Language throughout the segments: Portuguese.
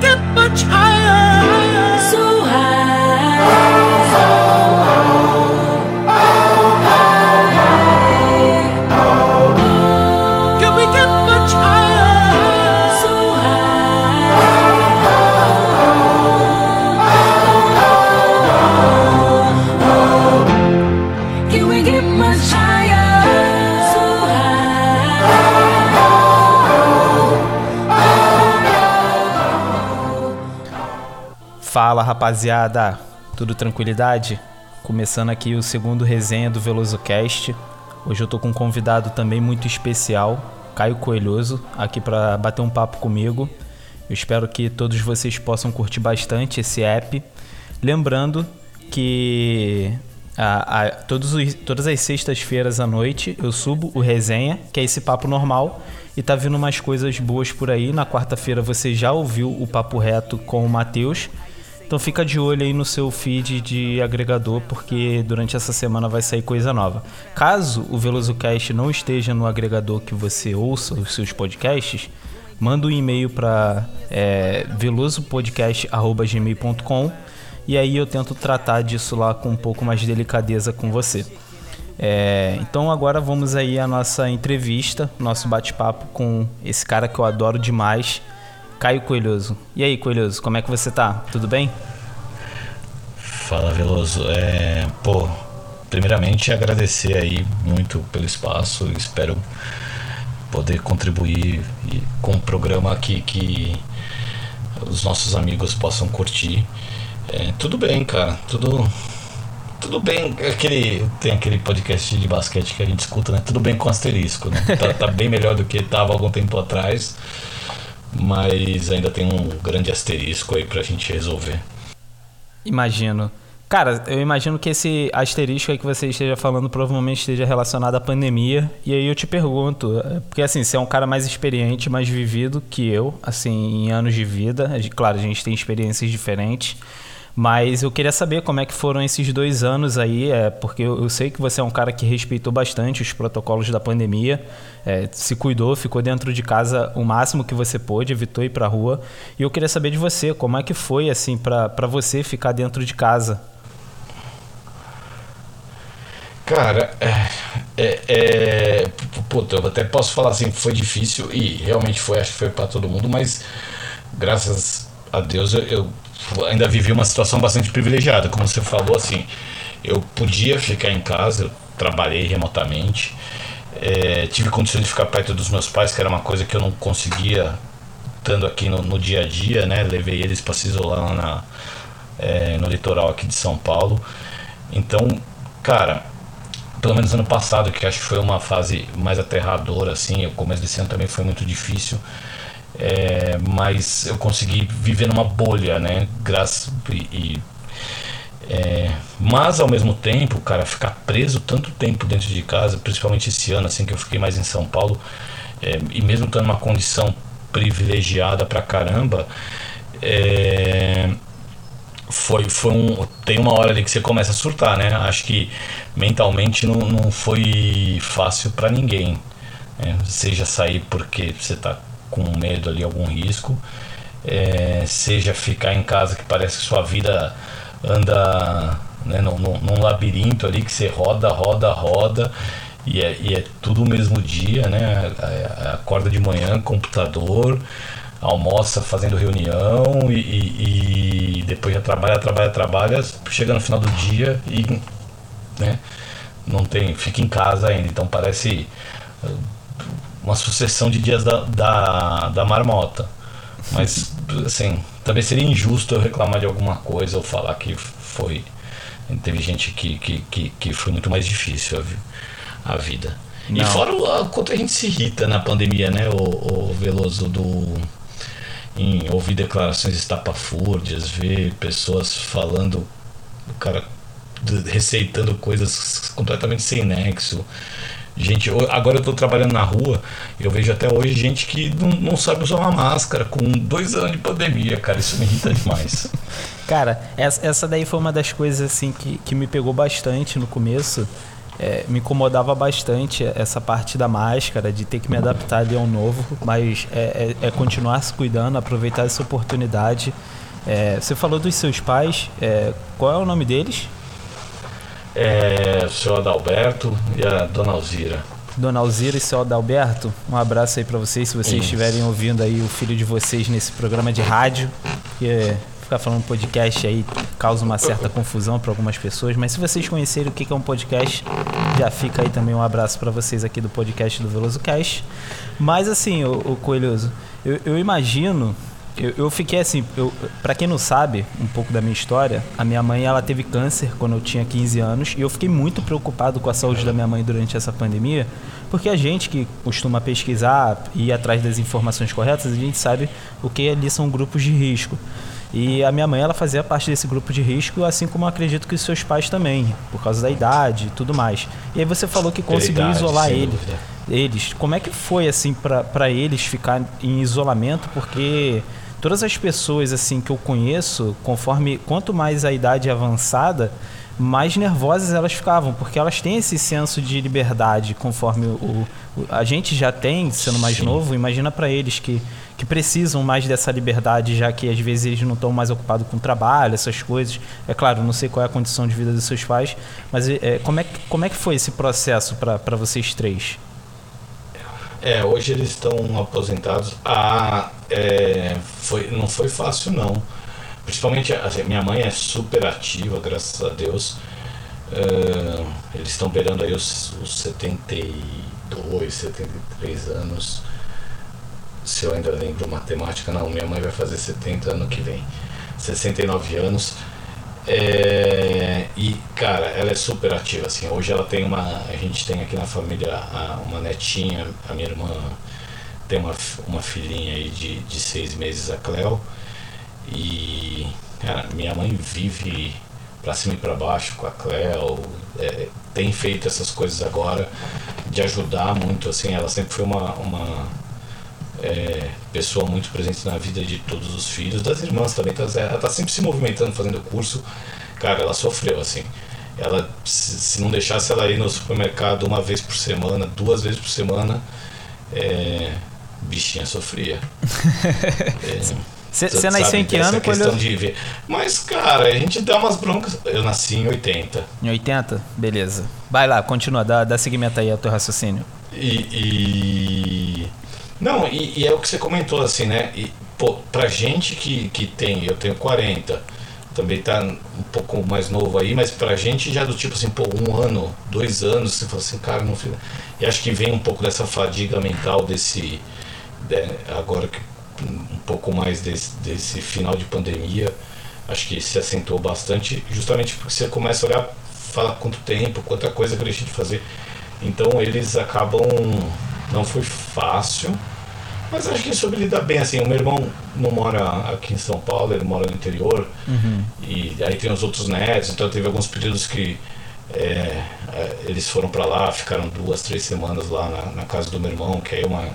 get much higher. Rapaziada, tudo tranquilidade? Começando aqui o segundo resenha do Veloso Cast. Hoje eu tô com um convidado também muito especial, Caio Coelhoso, aqui para bater um papo comigo. Eu espero que todos vocês possam curtir bastante esse app. Lembrando que a, a, todos os, todas as sextas-feiras à noite eu subo o resenha, que é esse papo normal, e tá vindo umas coisas boas por aí. Na quarta-feira você já ouviu o papo reto com o Matheus. Então fica de olho aí no seu feed de agregador, porque durante essa semana vai sair coisa nova. Caso o VelosoCast não esteja no agregador que você ouça os seus podcasts, manda um e-mail para é, velosopodcast.gmail.com e aí eu tento tratar disso lá com um pouco mais de delicadeza com você. É, então agora vamos aí à nossa entrevista, nosso bate-papo com esse cara que eu adoro demais, Caio Coelhoso. E aí, Coelhoso, como é que você tá? Tudo bem? Fala, Veloso. É, pô, primeiramente agradecer aí muito pelo espaço. Espero poder contribuir com um programa aqui que os nossos amigos possam curtir. É, tudo bem, cara. Tudo tudo bem, aquele, tem aquele podcast de basquete que a gente escuta, né? Tudo bem com asterisco, né? Tá, tá bem melhor do que estava algum tempo atrás mas ainda tem um grande asterisco aí pra gente resolver. Imagino. Cara, eu imagino que esse asterisco aí que você esteja falando provavelmente esteja relacionado à pandemia. E aí eu te pergunto, porque assim, você é um cara mais experiente, mais vivido que eu, assim, em anos de vida. Claro, a gente tem experiências diferentes. Mas eu queria saber como é que foram esses dois anos aí, é, porque eu, eu sei que você é um cara que respeitou bastante os protocolos da pandemia, é, se cuidou, ficou dentro de casa o máximo que você pôde, evitou ir pra rua. E eu queria saber de você, como é que foi assim para você ficar dentro de casa? Cara, é, é, é, puta, eu até posso falar assim, foi difícil e realmente foi, acho que foi para todo mundo, mas graças a Deus eu, eu ainda vivi uma situação bastante privilegiada, como você falou, assim, eu podia ficar em casa, eu trabalhei remotamente, é, tive condições de ficar perto dos meus pais, que era uma coisa que eu não conseguia estando aqui no, no dia a dia, né? Levei eles para se isolar lá na, é, no litoral aqui de São Paulo. Então, cara, pelo menos ano passado, que acho que foi uma fase mais aterradora, assim, o começo desse ano também foi muito difícil. É, mas eu consegui viver numa bolha, né? Graças e, e é, mas ao mesmo tempo, cara, ficar preso tanto tempo dentro de casa, principalmente esse ano, assim que eu fiquei mais em São Paulo, é, e mesmo estando numa condição privilegiada pra caramba, é, foi, foi um, tem uma hora ali que você começa a surtar, né? Acho que mentalmente não, não foi fácil para ninguém, né? seja sair porque você tá com medo ali, algum risco, é, seja ficar em casa que parece que sua vida anda né, num, num, labirinto ali que você roda, roda, roda e é, e é tudo o mesmo dia, né? Acorda de manhã, computador, almoça fazendo reunião e, e, e, depois já trabalha, trabalha, trabalha, chega no final do dia e né, não tem, fica em casa ainda. Então parece uma sucessão de dias da, da, da marmota. Mas, assim, também seria injusto eu reclamar de alguma coisa ou falar que foi. Teve gente que, que, que, que foi muito mais difícil a, a vida. Não. E fora o quanto a gente se irrita na pandemia, né, o, o Veloso, do, em ouvir declarações estapafúrdias, ver pessoas falando, o cara receitando coisas completamente sem nexo. Gente, agora eu estou trabalhando na rua, eu vejo até hoje gente que não, não sabe usar uma máscara com dois anos de pandemia, cara. Isso me irrita demais. cara, essa, essa daí foi uma das coisas assim que, que me pegou bastante no começo. é, me incomodava bastante essa parte da máscara, de ter que me adaptar ali ao novo, mas é, é, é continuar se cuidando, aproveitar essa oportunidade. É, você falou dos seus pais, é, qual é o nome deles? É, o senhor Adalberto e a dona Alzira. Dona Alzira e seu Adalberto, um abraço aí para vocês, se vocês Isso. estiverem ouvindo aí o filho de vocês nesse programa de rádio, que ficar falando podcast aí causa uma certa confusão para algumas pessoas, mas se vocês conhecerem o que é um podcast, já fica aí também um abraço para vocês aqui do podcast do Veloso Cast. Mas assim, o, o Coelhoso, eu, eu imagino eu, eu, fiquei assim, eu, para quem não sabe um pouco da minha história, a minha mãe ela teve câncer quando eu tinha 15 anos e eu fiquei muito preocupado com a saúde da minha mãe durante essa pandemia, porque a gente que costuma pesquisar e ir atrás das informações corretas, a gente sabe o que ali são grupos de risco. E a minha mãe ela fazia parte desse grupo de risco, assim como acredito que os seus pais também, por causa da idade e tudo mais. E aí você falou que conseguiu idade, isolar ele, eles. Como é que foi assim para eles ficar em isolamento? Porque todas as pessoas assim que eu conheço, conforme quanto mais a idade avançada, mais nervosas elas ficavam, porque elas têm esse senso de liberdade, conforme o, o a gente já tem, sendo mais Sim. novo, imagina para eles que, que precisam mais dessa liberdade, já que às vezes eles não estão mais ocupados com trabalho, essas coisas. É claro, não sei qual é a condição de vida dos seus pais, mas é, como, é, como é que foi esse processo para vocês três? É, hoje eles estão aposentados. Ah, é, foi, não foi fácil não. Principalmente, assim, minha mãe é super ativa, graças a Deus. Uh, eles estão beirando aí os, os 72, 73 anos. Se eu ainda lembro matemática, não, minha mãe vai fazer 70 ano que vem. 69 anos. É, e, cara, ela é super ativa, assim. Hoje ela tem uma. A gente tem aqui na família uma netinha, a minha irmã tem uma, uma filhinha aí de, de seis meses, a Cleo. E, cara, minha mãe vive pra cima e pra baixo com a Cleo. É, tem feito essas coisas agora de ajudar muito, assim. Ela sempre foi uma. uma é, pessoa muito presente na vida de todos os filhos, das irmãs também. Tá, ela tá sempre se movimentando, fazendo curso. Cara, ela sofreu, assim. Ela, se, não deixasse ela ir no supermercado uma vez por semana, duas vezes por semana, é, bichinha sofria. Você é, nasceu em que ano? Questão eu... de ver. Mas, cara, a gente dá umas broncas. Eu nasci em 80. Em 80? Beleza. Vai lá, continua, dá, dá seguimento aí ao teu raciocínio. E, e não, e, e, é o que você comentou, assim, né? E, pô, pra gente que, que tem, eu tenho 40, também tá um pouco mais novo aí, mas pra gente já do tipo assim, pô, um ano, dois anos, você fala assim, cara, não fica. E acho que vem um pouco dessa fadiga mental desse. De, agora que um pouco mais desse, desse final de pandemia, acho que se acentuou bastante, justamente porque você começa a olhar, fala quanto tempo, quanta coisa que eu deixei de fazer. Então eles acabam não foi fácil, mas acho que soube lidar bem. Assim, o meu irmão não mora aqui em São Paulo, ele mora no interior. Uhum. E aí tem os outros netos, então teve alguns períodos que é, é eles foram para lá, ficaram duas, três semanas lá na, na, casa do meu irmão, que é uma.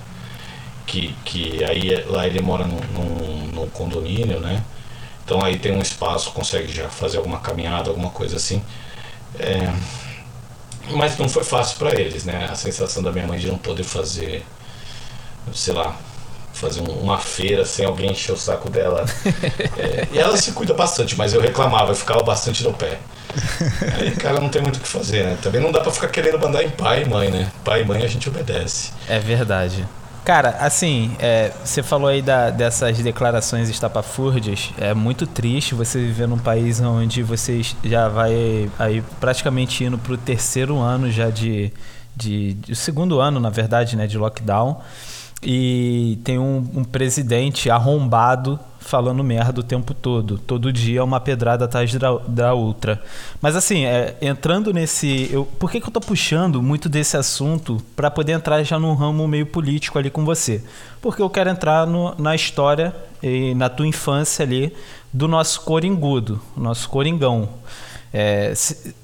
Que, que aí lá ele mora num, num, num condomínio, né? Então aí tem um espaço, consegue já fazer alguma caminhada, alguma coisa assim. É, mas não foi fácil para eles, né? A sensação da minha mãe de não poder fazer, sei lá, fazer uma feira sem alguém encher o saco dela. é, e ela se cuida bastante, mas eu reclamava, eu ficava bastante no pé. Aí, cara, não tem muito o que fazer, né? Também não dá para ficar querendo mandar em pai e mãe, né? Pai e mãe a gente obedece. É verdade. Cara, assim, é, você falou aí da, dessas declarações estapafúrdias. É muito triste você viver num país onde você já vai aí praticamente indo para o terceiro ano já de, de, de. Segundo ano, na verdade, né, de lockdown. E tem um, um presidente arrombado falando merda o tempo todo. Todo dia é uma pedrada atrás da, da outra. Mas assim, é, entrando nesse. Eu, por que, que eu tô puxando muito desse assunto para poder entrar já num ramo meio político ali com você? Porque eu quero entrar no, na história e na tua infância ali do nosso coringudo, nosso coringão. É, se,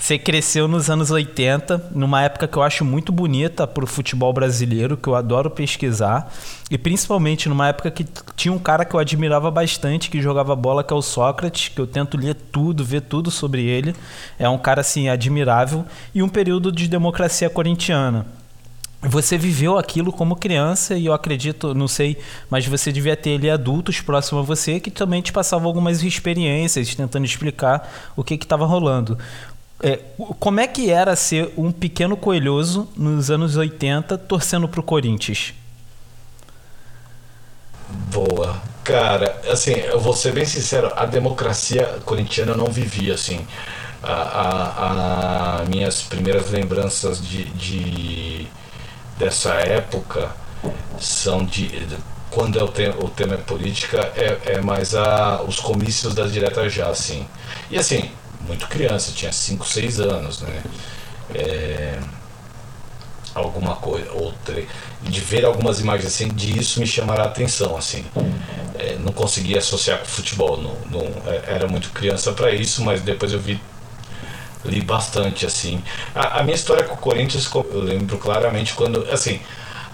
Você cresceu nos anos 80, numa época que eu acho muito bonita para o futebol brasileiro, que eu adoro pesquisar. E principalmente numa época que tinha um cara que eu admirava bastante, que jogava bola, que é o Sócrates, que eu tento ler tudo, ver tudo sobre ele. É um cara assim admirável. E um período de democracia corintiana você viveu aquilo como criança e eu acredito, não sei, mas você devia ter ali adultos próximos a você que também te passavam algumas experiências tentando explicar o que estava rolando. É, como é que era ser um pequeno coelhoso nos anos 80 torcendo para o Corinthians? Boa. Cara, assim, eu vou ser bem sincero, a democracia corintiana eu não vivia assim. A, a, a minhas primeiras lembranças de, de dessa época são de quando é o, tema, o tema é política é, é mais a, os comícios das diretas já assim e assim muito criança tinha 5, 6 anos né? É, alguma coisa outra. De ver algumas imagens assim disso me chamará a atenção assim. É, não conseguia associar com futebol não, não é, era muito criança para isso mas depois eu vi li bastante, assim. A, a, minha história com o Corinthians, eu lembro claramente quando, assim,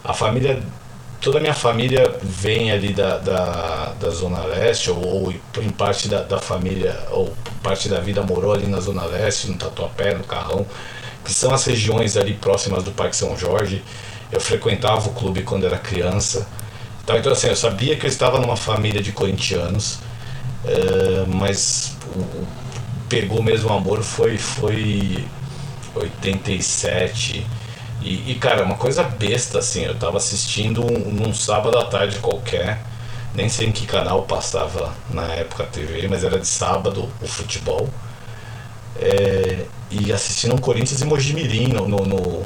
a família, toda a minha família vem ali da, da, da Zona Leste, ou, ou em parte da, da família, ou parte da vida morou ali na Zona Leste, no Tatuapé, no Carrão, que são as regiões ali próximas do Parque São Jorge. Eu frequentava o clube quando era criança. Então, assim, eu sabia que eu estava numa família de corintianos, uh, mas o, pegou mesmo amor foi, foi 87. E, e, cara, uma coisa besta assim, eu tava assistindo um, num sábado à tarde qualquer, nem sei em que canal passava na época a TV, mas era de sábado o futebol. É, e assistindo um Corinthians e Mojimirim no, no, no,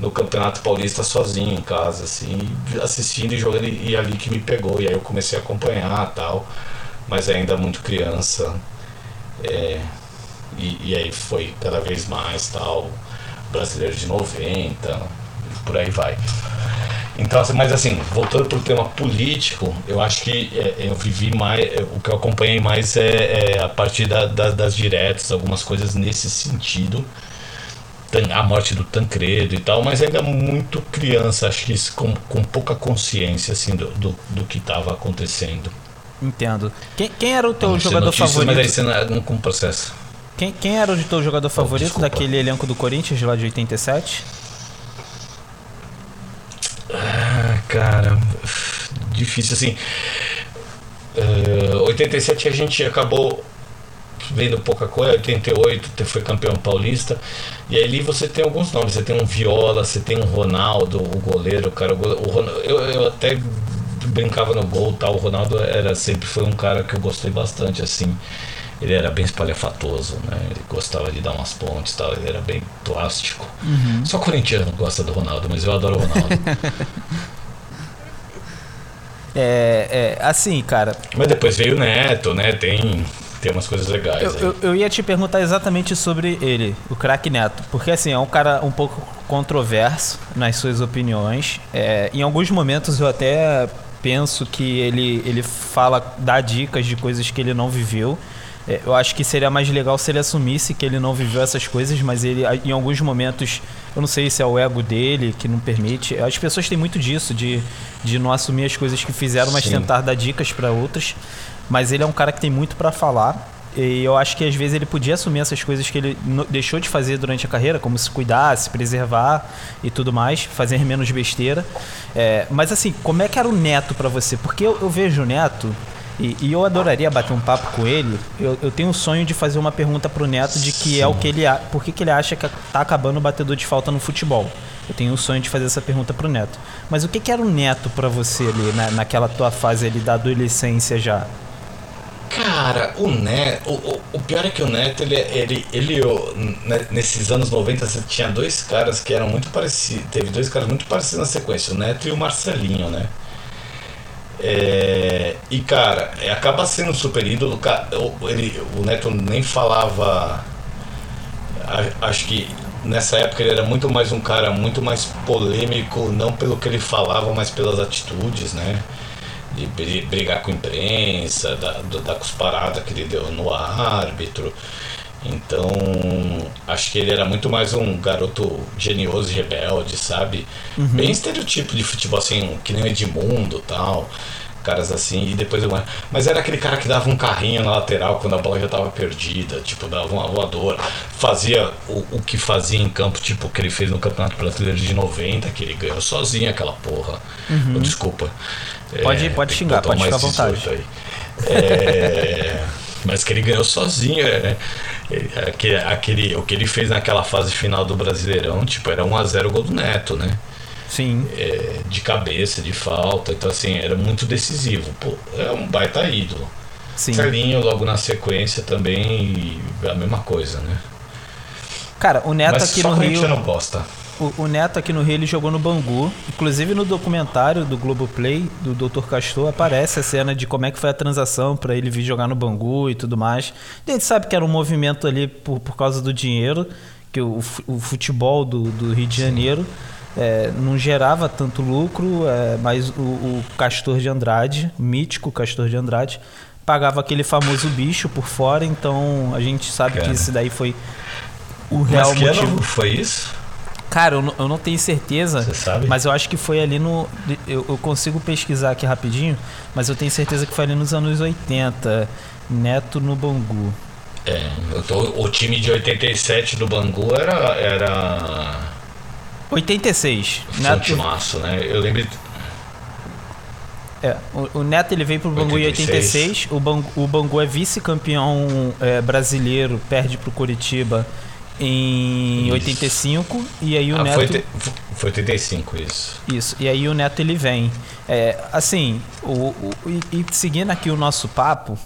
no, Campeonato Paulista sozinho em casa, assim, assistindo e jogando, e, e ali que me pegou, e aí eu comecei a acompanhar tal, mas ainda muito criança. É, e, e, aí foi cada vez mais tal, brasileiro de 90, por aí vai. Então, assim, mas assim, voltando para o tema político, eu acho que é, eu vivi mais, é, o que eu acompanhei mais é, é a partir da, da, das diretas, algumas coisas nesse sentido. A morte do Tancredo e tal, mas ainda muito criança, acho que com, com pouca consciência assim, do, do, do que estava acontecendo. Entendo. Quem, quem era o teu jogador notícias, favorito? Mas aí você não, não processo. Quem, quem era o teu jogador favorito daquele elenco do Corinthians lá de 87? Ah, cara, difícil assim. Uh, eh, 87 a gente acabou vendo pouca coisa, 88 foi campeão paulista. E ali você tem alguns nomes, você tem um Viola, você tem um Ronaldo, o goleiro, cara, o, goleiro, o Ronaldo, eu, eu até brincava no gol, tal, o Ronaldo era sempre foi um cara que eu gostei bastante assim ele era bem espalhafatoso, né? Ele gostava de dar umas pontes tal, ele era bem plástico. Uhum. Só corintiano gosta do Ronaldo, mas eu adoro o Ronaldo. é, é, assim, cara. Mas depois veio o Neto, né? Tem, tem umas coisas legais. Eu, eu, eu, ia te perguntar exatamente sobre ele, o craque Neto, porque assim, é um cara um pouco controverso nas suas opiniões. É, em alguns momentos eu até penso que ele, ele fala, dá dicas de coisas que ele não viveu. É, eu acho que seria mais legal se ele assumisse que ele não viveu essas coisas, mas ele, em alguns momentos, eu não sei se é o ego dele que não permite. As pessoas têm muito disso, de, de não assumir as coisas que fizeram, mas Sim. tentar dar dicas para outras. Mas ele é um cara que tem muito para falar. E eu acho que às vezes ele podia assumir essas coisas que ele deixou de fazer durante a carreira, como se cuidar, se preservar e tudo mais, fazer menos besteira. É, mas assim, como é que era o Neto para você? Porque eu, eu vejo o Neto e, e, eu adoraria bater um papo com ele. Eu, eu tenho um sonho de fazer uma pergunta pro Neto de que Sim. é o que ele por que, que ele acha que tá acabando o batedor de falta no futebol. Eu tenho um sonho de fazer essa pergunta pro Neto. Mas o que, que era o Neto para você ali na, naquela tua fase ali da adolescência já? Cara, o Neto, o, o, pior é que o Neto, ele, ele, ele, nesses anos 90, você tinha dois caras que eram muito parecidos, teve dois caras muito parecidos na sequência, o Neto e o Marcelinho, né? É, e cara, é, acaba sendo um super ídolo. Ele, o Neto nem falava. Acho que nessa época ele era muito mais um cara muito mais polêmico, não pelo que ele falava, mas pelas atitudes, né? De brigar com a imprensa, da, da cusparada que ele deu no árbitro. Então, acho que ele era muito mais um garoto genioso e rebelde, sabe? Uhum. Bem estereotipo de futebol, assim, que nem o Edmundo tal. Caras assim, e depois eu. Mas era aquele cara que dava um carrinho na lateral quando a bola já estava perdida, tipo, dava uma voadora. Fazia o, o que fazia em campo, tipo, que ele fez no Campeonato Brasileiro de 90, que ele ganhou sozinho aquela porra. Uhum. Desculpa. Pode, é, pode xingar, pode ficar à vontade. Aí. É, mas que ele ganhou sozinho, né? Aquele, aquele, o que ele fez naquela fase final do Brasileirão, tipo, era 1x0 gol do Neto, né? Sim. É, de cabeça, de falta. Então, assim, era muito decisivo. Pô, é um baita ídolo. Sim. Logo na sequência também, a mesma coisa, né? Cara, o Neto Mas aqui no Rio. não gosta. O, o, Neto aqui no Rio ele jogou no Bangu. Inclusive no documentário do Globoplay, do Dr. Castor, aparece a cena de como é que foi a transação para ele vir jogar no Bangu e tudo mais. A gente sabe que era um movimento ali por, por causa do dinheiro, que o, o futebol do, do Rio de Janeiro. É, não gerava tanto lucro, é, mas o, o, Castor de Andrade, mítico Castor de Andrade, pagava aquele famoso bicho por fora, então a gente sabe Cara. que esse daí foi o real mas que motivo. Ano foi isso? Cara, eu não, eu não tenho certeza, Você sabe? mas eu acho que foi ali no. Eu, eu, consigo pesquisar aqui rapidinho, mas eu tenho certeza que foi ali nos anos 80, Neto no Bangu. É, tô, o time de 87 do Bangu era, era 86. Neto... Massa, né? Eu lembro. É, o, o, Neto ele veio pro Bangu 86. em 86. O Bangu, o Bangu é vice-campeão é, brasileiro, perde pro Curitiba em isso. 85 e aí o ah, Neto foi, te, foi 85 isso. Isso. E aí o Neto ele vem. É, assim, o, o e, e, seguindo aqui o nosso papo,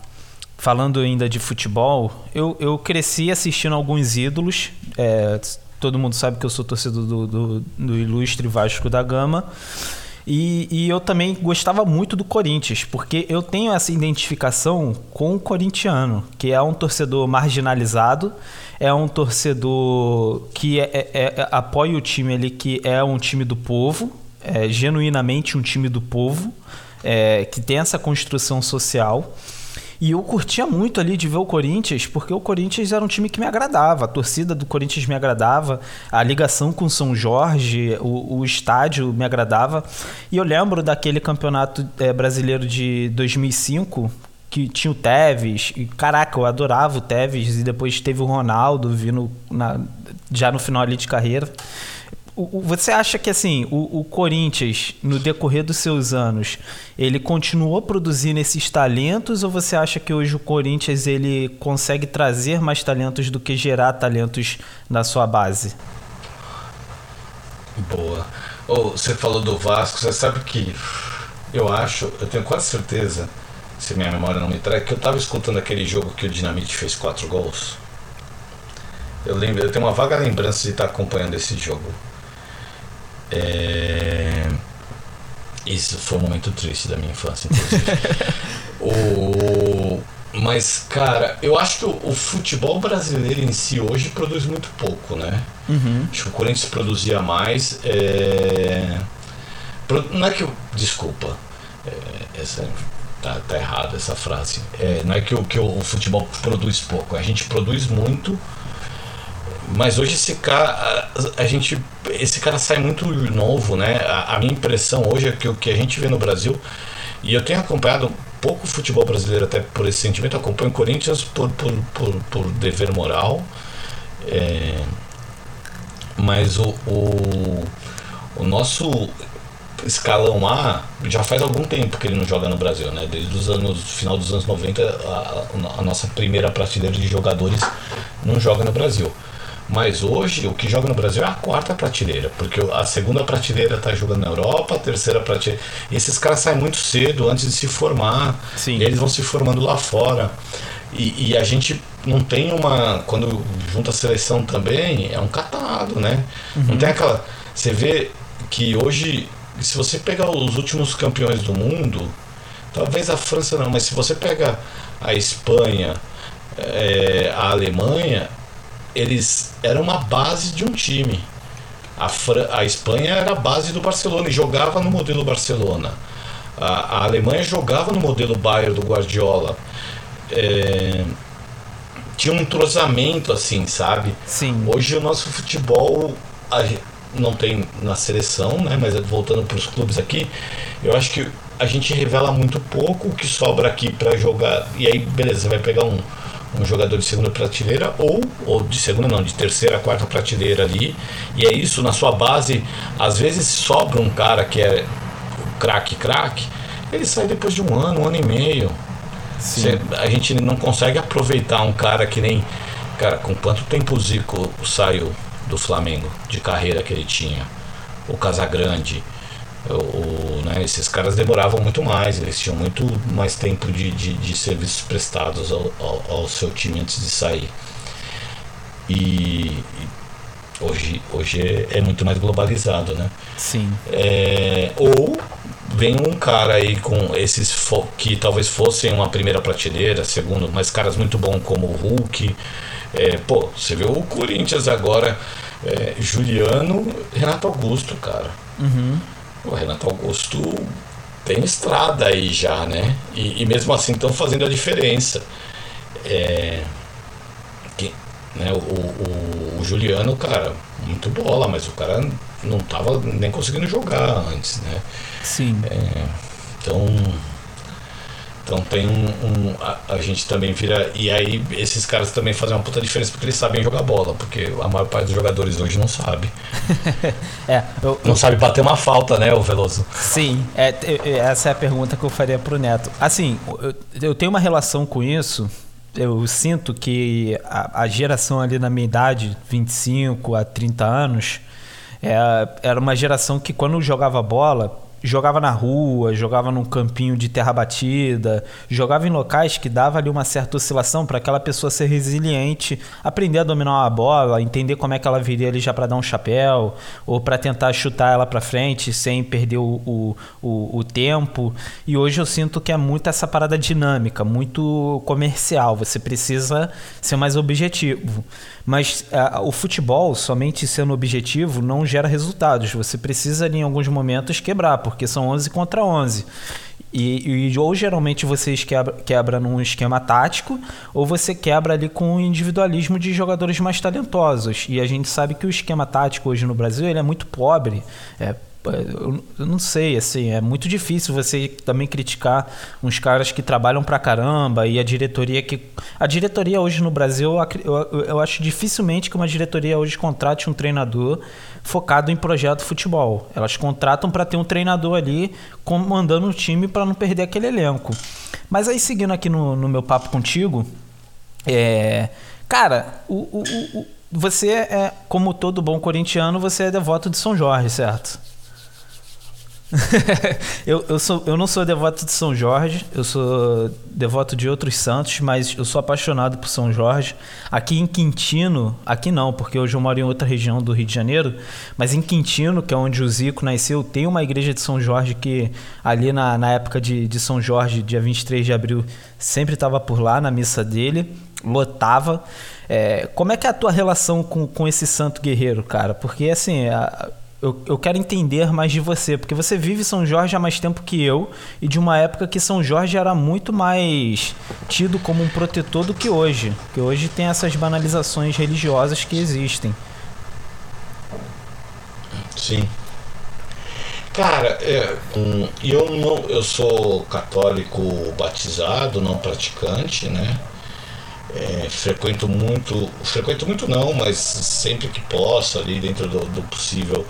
falando ainda de futebol, eu, eu cresci assistindo alguns ídolos. É, todo mundo sabe que eu sou torcedor do, do, do ilustre Vasco da Gama. E, e, eu também gostava muito do Corinthians, porque eu tenho essa identificação com o corintiano, que é um torcedor marginalizado, é um torcedor que é, é, é, apoia o time ali, que é um time do povo, é genuinamente um time do povo, é, que tem essa construção social. E eu curtia muito ali de ver o Corinthians, porque o Corinthians era um time que me agradava, a torcida do Corinthians me agradava, a ligação com São Jorge, o, o estádio me agradava. E eu lembro daquele campeonato é, brasileiro de 2005, que tinha o Tevez, e caraca, eu adorava o Tevez, e depois teve o Ronaldo vindo na, já no final ali de carreira. Você acha que assim o, o, Corinthians, no decorrer dos seus anos, ele continuou produzindo esses talentos ou você acha que hoje o Corinthians ele consegue trazer mais talentos do que gerar talentos na sua base? Boa. Oh, você falou do Vasco, você sabe que eu acho, eu tenho quase certeza, se minha memória não me trai, que eu estava escutando aquele jogo que o Dinamite fez quatro gols. Eu lembro, eu tenho uma vaga lembrança de estar acompanhando esse jogo. É... Isso foi um momento triste da minha infância, o... Mas, cara, eu acho que o, o, futebol brasileiro em si hoje produz muito pouco, né? Uhum. Acho que o Corinthians produzia mais. É... Não é que eu. Desculpa. É, essa, tá, tá errada essa frase. É, não é que, o, que o futebol produz pouco. A gente produz muito mas hoje esse cara, a, a, gente, esse cara sai muito novo, né? A, a, minha impressão hoje é que o que a gente vê no Brasil, e eu tenho acompanhado pouco futebol brasileiro até por esse sentimento, eu acompanho o Corinthians por, por, por, por dever moral, é, mas o, o, o nosso escalão A já faz algum tempo que ele não joga no Brasil, né? Desde os anos final dos anos 90, a, a nossa primeira prateleira de jogadores não joga no Brasil. Mas hoje o que joga no Brasil é a quarta prateleira, porque a segunda prateleira está jogando na Europa, a terceira prateleira. E esses caras saem muito cedo antes de se formar. Sim. Eles vão se formando lá fora. E, e, a gente não tem uma. Quando junta a seleção também, é um catado, né? Uhum. Não tem aquela. Você vê que hoje, se você pegar os últimos campeões do mundo, talvez a França não, mas se você pega a Espanha, é, a Alemanha, eles eram uma base de um time. A, Fran a Espanha era a base do Barcelona e jogava no modelo Barcelona. A, a Alemanha jogava no modelo Bayern do Guardiola. É, tinha um entrosamento assim, sabe? Sim. Hoje o nosso futebol a não tem na seleção, né? Mas voltando para os clubes aqui, eu acho que a gente revela muito pouco o que sobra aqui para jogar. E aí, beleza, você vai pegar um, um jogador de segunda prateleira ou, ou de segunda não, de terceira, quarta prateleira ali. E é isso, na sua base, às vezes sobra um cara que é craque, craque, ele sai depois de um ano, um ano e meio. Sim. Cê- a gente não consegue aproveitar um cara que nem. Cara, com quanto tempo o Zico saiu do Flamengo, de carreira que ele tinha? O Casagrande. O, o- né, esses caras demoravam muito mais, eles tinham muito mais tempo de, de, de serviços prestados ao, ao, ao seu time antes de sair. E, hoje, hoje é, muito mais globalizado, né? Sim. É, ou vem um cara aí com esses que talvez fossem uma primeira prateleira, segundo, mas caras muito bons como o Hulk. É, pô, você vê o Corinthians agora, é, Juliano, Renato Augusto, cara. Uhum. O Renato Augusto tem estrada aí já, né? E, e mesmo assim estão fazendo a diferença. É, que, né, o, o, o Juliano, cara, muito bola, mas o cara não tava nem conseguindo jogar antes, né? Sim. Então, então tem um, um- a, a gente também vira e aí esses caras também fazem uma puta diferença porque eles sabem jogar bola, porque a maior parte dos jogadores hoje não sabe. É, eu, Não sabe bater uma falta, né, o Veloso? Sim, é, é, essa é a pergunta que eu faria pro Neto. Assim, eu, eu tenho uma relação com isso. Eu sinto que a, a geração ali na minha idade, 25 a 30 anos, é, era uma geração que quando jogava bola, jogava na rua, jogava num campinho de terra batida, jogava em locais que dava ali uma certa oscilação para aquela pessoa ser resiliente, aprender a dominar uma bola, entender como é que ela viria ali já para dar um chapéu ou para tentar chutar ela para frente sem perder o, o, o, o tempo. E hoje eu sinto que é muito essa parada dinâmica, muito comercial. Você precisa ser mais objetivo. Mas ah, o futebol, somente sendo objetivo, não gera resultados. Você precisa, em alguns momentos, quebrar, porque são 11 contra 11. E, e ou geralmente você quebra, quebra num esquema tático, ou você quebra ali com o individualismo de jogadores mais talentosos. E a gente sabe que o esquema tático hoje no Brasil ele é muito pobre. É, eu não sei, assim, é muito difícil você também criticar uns caras que trabalham pra caramba e a diretoria que. A diretoria hoje no Brasil, eu acho dificilmente que uma diretoria hoje contrate um treinador focado em projeto futebol. Elas contratam para ter um treinador ali comandando o time para não perder aquele elenco. Mas aí, seguindo aqui no, no meu papo contigo, é, cara, o- o- o- você é, como todo bom corintiano, você é devoto de São Jorge, certo? eu, eu, sou, eu não sou devoto de São Jorge, eu sou devoto de outros santos, mas eu sou apaixonado por São Jorge. Aqui em Quintino, aqui não, porque hoje eu moro em outra região do Rio de Janeiro, mas em Quintino, que é onde o Zico nasceu, tem uma igreja de São Jorge que ali na, na época de, de São Jorge, dia 23 de abril, sempre estava por lá na missa dele, lotava. É, como é que é a tua relação com, com esse santo guerreiro, cara? Porque assim, a- eu, eu quero entender mais de você, porque você vive São Jorge há mais tempo que eu e de uma época que São Jorge era muito mais tido como um protetor do que hoje. Que hoje tem essas banalizações religiosas que existem. Sim. Cara, é, um, eu não, eu sou católico batizado, não praticante, né? É, frequento muito, frequento muito não, mas sempre que posso ali dentro do, do possível,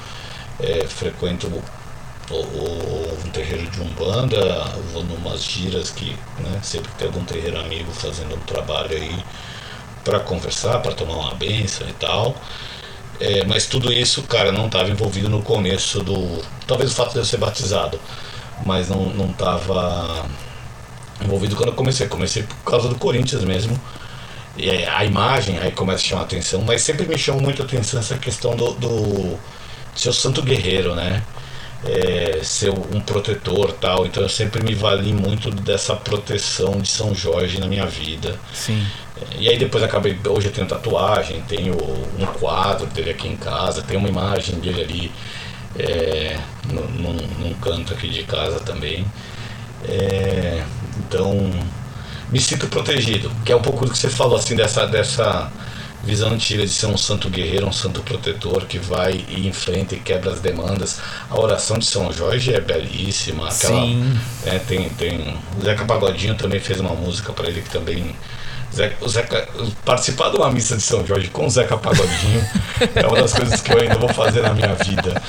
é, frequento o, o- um terreiro de umbanda, vou numas giras que, né? Sempre tem algum terreiro amigo fazendo um trabalho aí para conversar, para tomar uma benção e tal. É, mas tudo isso, cara, não estava envolvido no começo do. Talvez o fato de eu ser batizado, mas não, não tava envolvido quando eu comecei. Comecei por causa do Corinthians mesmo. Aí, a imagem aí começa a chamar atenção, mas sempre me chamou muito a atenção essa questão do, do ser o santo guerreiro, né? É, ser um protetor tal. Então eu sempre me vali muito dessa proteção de São Jorge na minha vida. Sim. E aí depois acabei, hoje eu tenho tatuagem, tenho um quadro dele aqui em casa, tem uma imagem dele ali é, num, num- num canto aqui de casa também. É, então, me sinto protegido, que é um pouco do que você falou, assim, dessa, dessa visão antiga de ser um santo guerreiro, um santo protetor que vai e enfrenta e quebra as demandas. A oração de São Jorge é belíssima. Aquela, Sim. É, tem, tem, o Zeca Pagodinho também fez uma música para ele que também. Zeca, o Zeca, participar de uma missa de São Jorge com o Zeca Pagodinho é uma das coisas que eu ainda vou fazer na minha vida.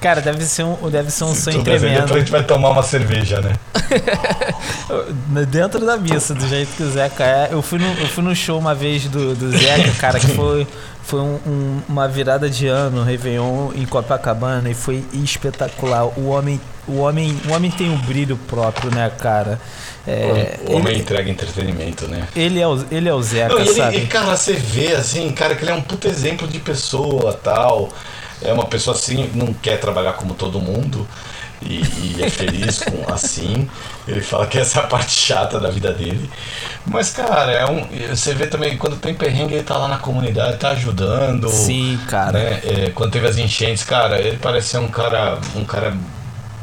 Cara, deve ser um, deve ser um sonho Tudo bem, tremendo. Depois a gente vai tomar uma cerveja, né? Dentro da missa, do jeito que o Zeca é. Eu fui no, eu fui no show uma vez do, do Zeca, cara, que foi, foi um- um- uma virada de ano, Réveillon em Copacabana, e foi espetacular. O homem, o homem, o homem tem um brilho próprio, né, cara? É, o homem ele, entrega entretenimento, né? ele é o, ele é o Zeca, Não, e, ele, sabe? e, cara, você vê assim, cara, que ele é um puta exemplo de pessoa tal. É uma pessoa assim, não quer trabalhar como todo mundo e, e é feliz com assim. Ele fala que essa é a parte chata da vida dele. Mas, cara, é um, você vê também quando tem perrengue, ele tá lá na comunidade, tá ajudando. Sim, cara. Né? É, quando teve as enchentes, cara, ele parece ser um cara, um cara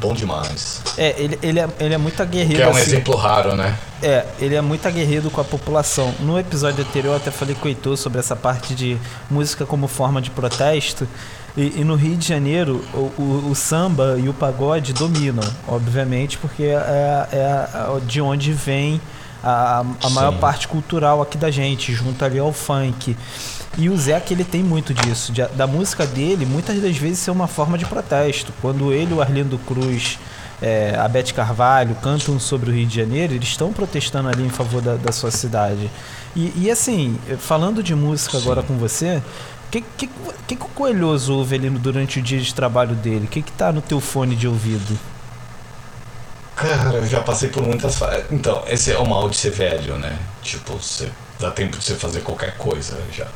bom demais. É, ele, ele, é, ele é muito aguerrido. Que é um assim. exemplo raro, né? É, ele é muito aguerrido com a população. No episódio anterior eu até falei com o Heitor sobre essa parte de música como forma de protesto. E, e no Rio de Janeiro, o, o- o samba e o pagode dominam, obviamente, porque é, é a- de onde vem a, a maior Sim. parte cultural aqui da gente, junto ali ao funk. E o Zeca, ele tem muito disso, de- da música dele, muitas das vezes ser uma forma de protesto. Quando ele o Arlindo Cruz, é, a Beth Carvalho cantam sobre o Rio de Janeiro, eles estão protestando ali em favor da, da sua cidade. E, e, assim, falando de música agora com você, que, que, que, o Coelhoso ouve ali durante o dia de trabalho dele? O que, que tá no teu fone de ouvido? Cara, eu já passei por muitas fases. Então, esse é o mal de ser velho, né? Tipo, você dá tempo de você fazer qualquer coisa já.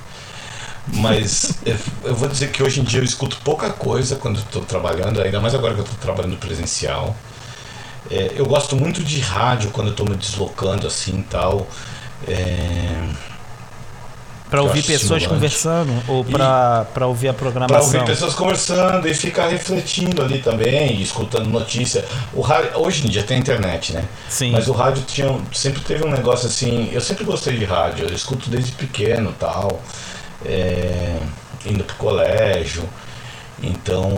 Mas eu, vou dizer que hoje em dia eu escuto pouca coisa quando tô trabalhando, ainda mais agora que eu tô trabalhando presencial. É, eu gosto muito de rádio quando tô me deslocando assim e tal. É, Pra Eu ouvir pessoas conversando ou pra, pra ouvir a Para programação? ouvir pessoas conversando e ficar refletindo ali também, escutando notícia. O rádio, hoje em dia tem internet, né? Sim. Mas o rádio tinha, sempre teve um negócio assim. Eu sempre gostei de rádio, eu escuto desde pequeno tal, é, indo pro colégio. Então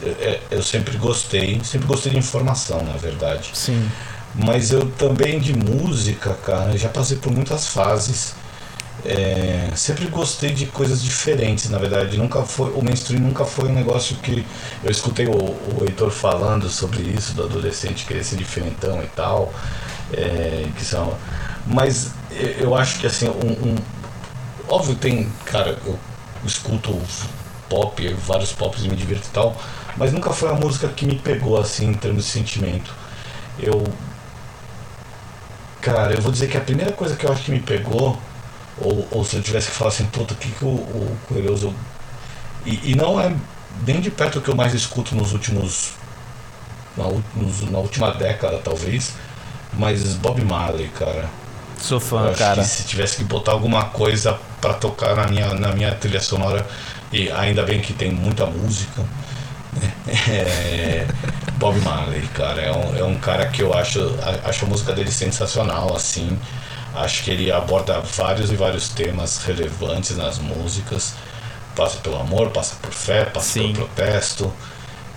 eu, é, eu sempre gostei, sempre gostei de informação, na verdade. Sim. Mas eu também de música, cara, eu já passei por muitas fases. É, sempre gostei de coisas diferentes, na verdade. Nunca foi, o mainstream nunca foi um negócio que. Eu escutei o, o Heitor falando sobre isso, do adolescente querer ser diferentão e tal. é, que são, mas eu, acho que assim, um, um- óbvio tem, cara, eu escuto pop, vários pops me divirto e tal, mas nunca foi a música que me pegou assim em termos de sentimento. Eu Cara, eu vou dizer que a primeira coisa que eu acho que me pegou, ou, ou se eu tivesse que falar assim, puta, o que, que o, o Coelhoso. E, e não é nem de perto o que eu mais escuto nos últimos. Na, nos- na última década, talvez. Mas Bob Marley, cara. Sou fã, cara. se tivesse que botar alguma coisa pra tocar na minha, na minha trilha sonora, e ainda bem que tem muita música. né? É, Bob Marley, cara, é um, é um cara que eu acho, acho a música dele sensacional, assim. Acho que ele aborda vários e vários temas relevantes nas músicas. Passa pelo amor, passa por fé, passa Sim. pelo protesto,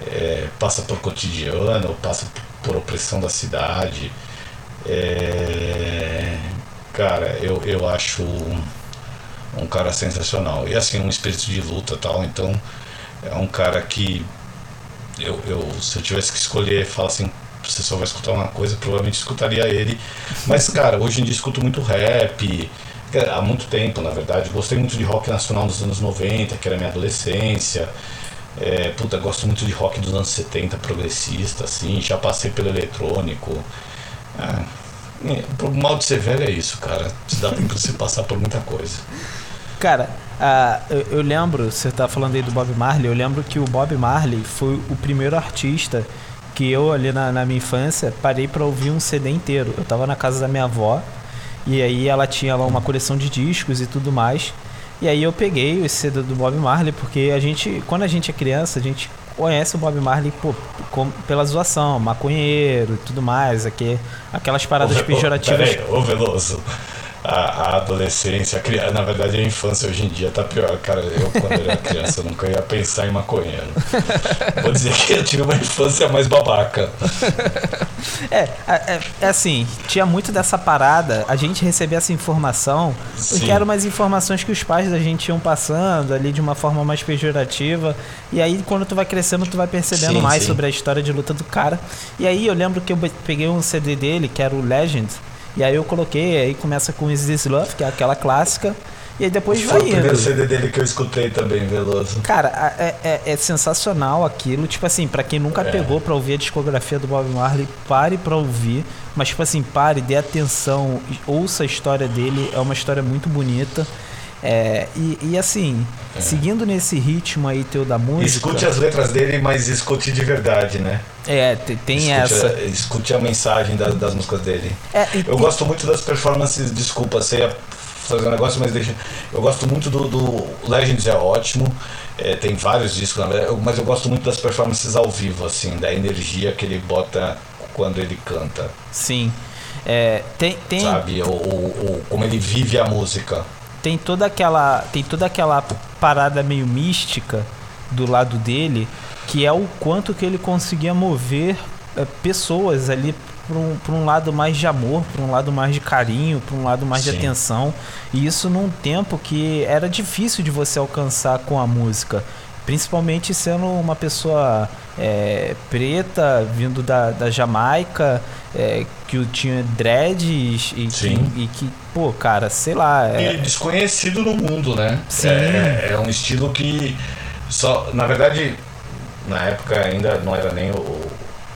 é, passa por cotidiano, passa por opressão da cidade. É, cara, eu, eu acho um, um cara sensacional. E assim, um espírito de luta e tal. Então, é um cara que eu, eu, se eu tivesse que escolher, falar assim, você só vai escutar uma coisa, provavelmente escutaria ele. Mas, cara, hoje em dia escuto muito rap. Há muito tempo, na verdade. Gostei muito de rock nacional nos anos 90, que era minha adolescência. É, puta, gosto muito de rock dos anos 70, progressista, assim. Já passei pelo eletrônico. Ah, é, o mal de ser velho é isso, cara. Dá tempo de você passar por muita coisa. Cara, ah, eu, eu lembro, você tá falando aí do Bob Marley, eu lembro que o Bob Marley foi o primeiro artista que eu ali na, na minha infância parei pra ouvir um CD inteiro. Eu tava na casa da minha avó e aí ela tinha lá uma coleção de discos e tudo mais. E aí eu peguei esse CD do Bob Marley porque a gente, quando a gente é criança, a gente conhece o Bob Marley pô, com, pela zoação, maconheiro e tudo mais, aqui, aquelas paradas Ô, pejorativas. Peraí, ô Veloso. A, a adolescência, a criança, na verdade a infância hoje em dia tá pior. Cara, eu quando era criança eu nunca ia pensar em maconheiro. Vou dizer que eu tive uma infância mais babaca. É, é, é assim, tinha muito dessa parada, a gente recebia essa informação, porque Sim. eram umas informações que os pais da gente iam passando ali de uma forma mais pejorativa, e aí quando tu vai crescendo, tu vai percebendo Sim, mais sim. sobre a história de luta do cara. E aí eu lembro que eu peguei um CD dele, que era o Legend, e aí eu coloquei, aí começa com Is This Love, que é aquela clássica, e aí depois Foi vai o primeiro. CD dele que eu escutei também, Veloso. Cara, é, é- é sensacional aquilo. Tipo assim, pra quem nunca É. pegou pra ouvir a discografia do Bob Marley, pare pra ouvir. Mas, tipo assim, pare, dê atenção, ouça a história dele. É uma história muito bonita. É, e, e assim, seguindo nesse ritmo aí teu da música. Escute as letras dele, mas escute de verdade, né? É, te- tem escute essa. A, escute a mensagem da- das músicas dele. É, Eu e- gosto muito das performances, desculpa, você ia fazer um negócio, mas deixa. Eu gosto muito do, do Legends é ótimo, é, tem vários discos, mas eu gosto muito das performances ao vivo, assim, da energia que ele bota quando ele canta, Sim. É, tem, tem, sabe? O- o- como ele vive a música. Tem toda aquela tem toda aquela parada meio mística do lado dele que é o quanto que ele conseguia mover é, pessoas ali para um, pra um lado mais de amor, para um lado mais de carinho, para um lado mais de Sim. atenção. E isso num tempo que era difícil de você alcançar com a música. Principalmente sendo uma pessoa é, preta, vindo da, da Jamaica, é, que tinha dreads e, que, e que, pô, cara, sei lá. é- E desconhecido no mundo, né? Sim. É, é um estilo que só, na verdade, na época ainda não era nem o,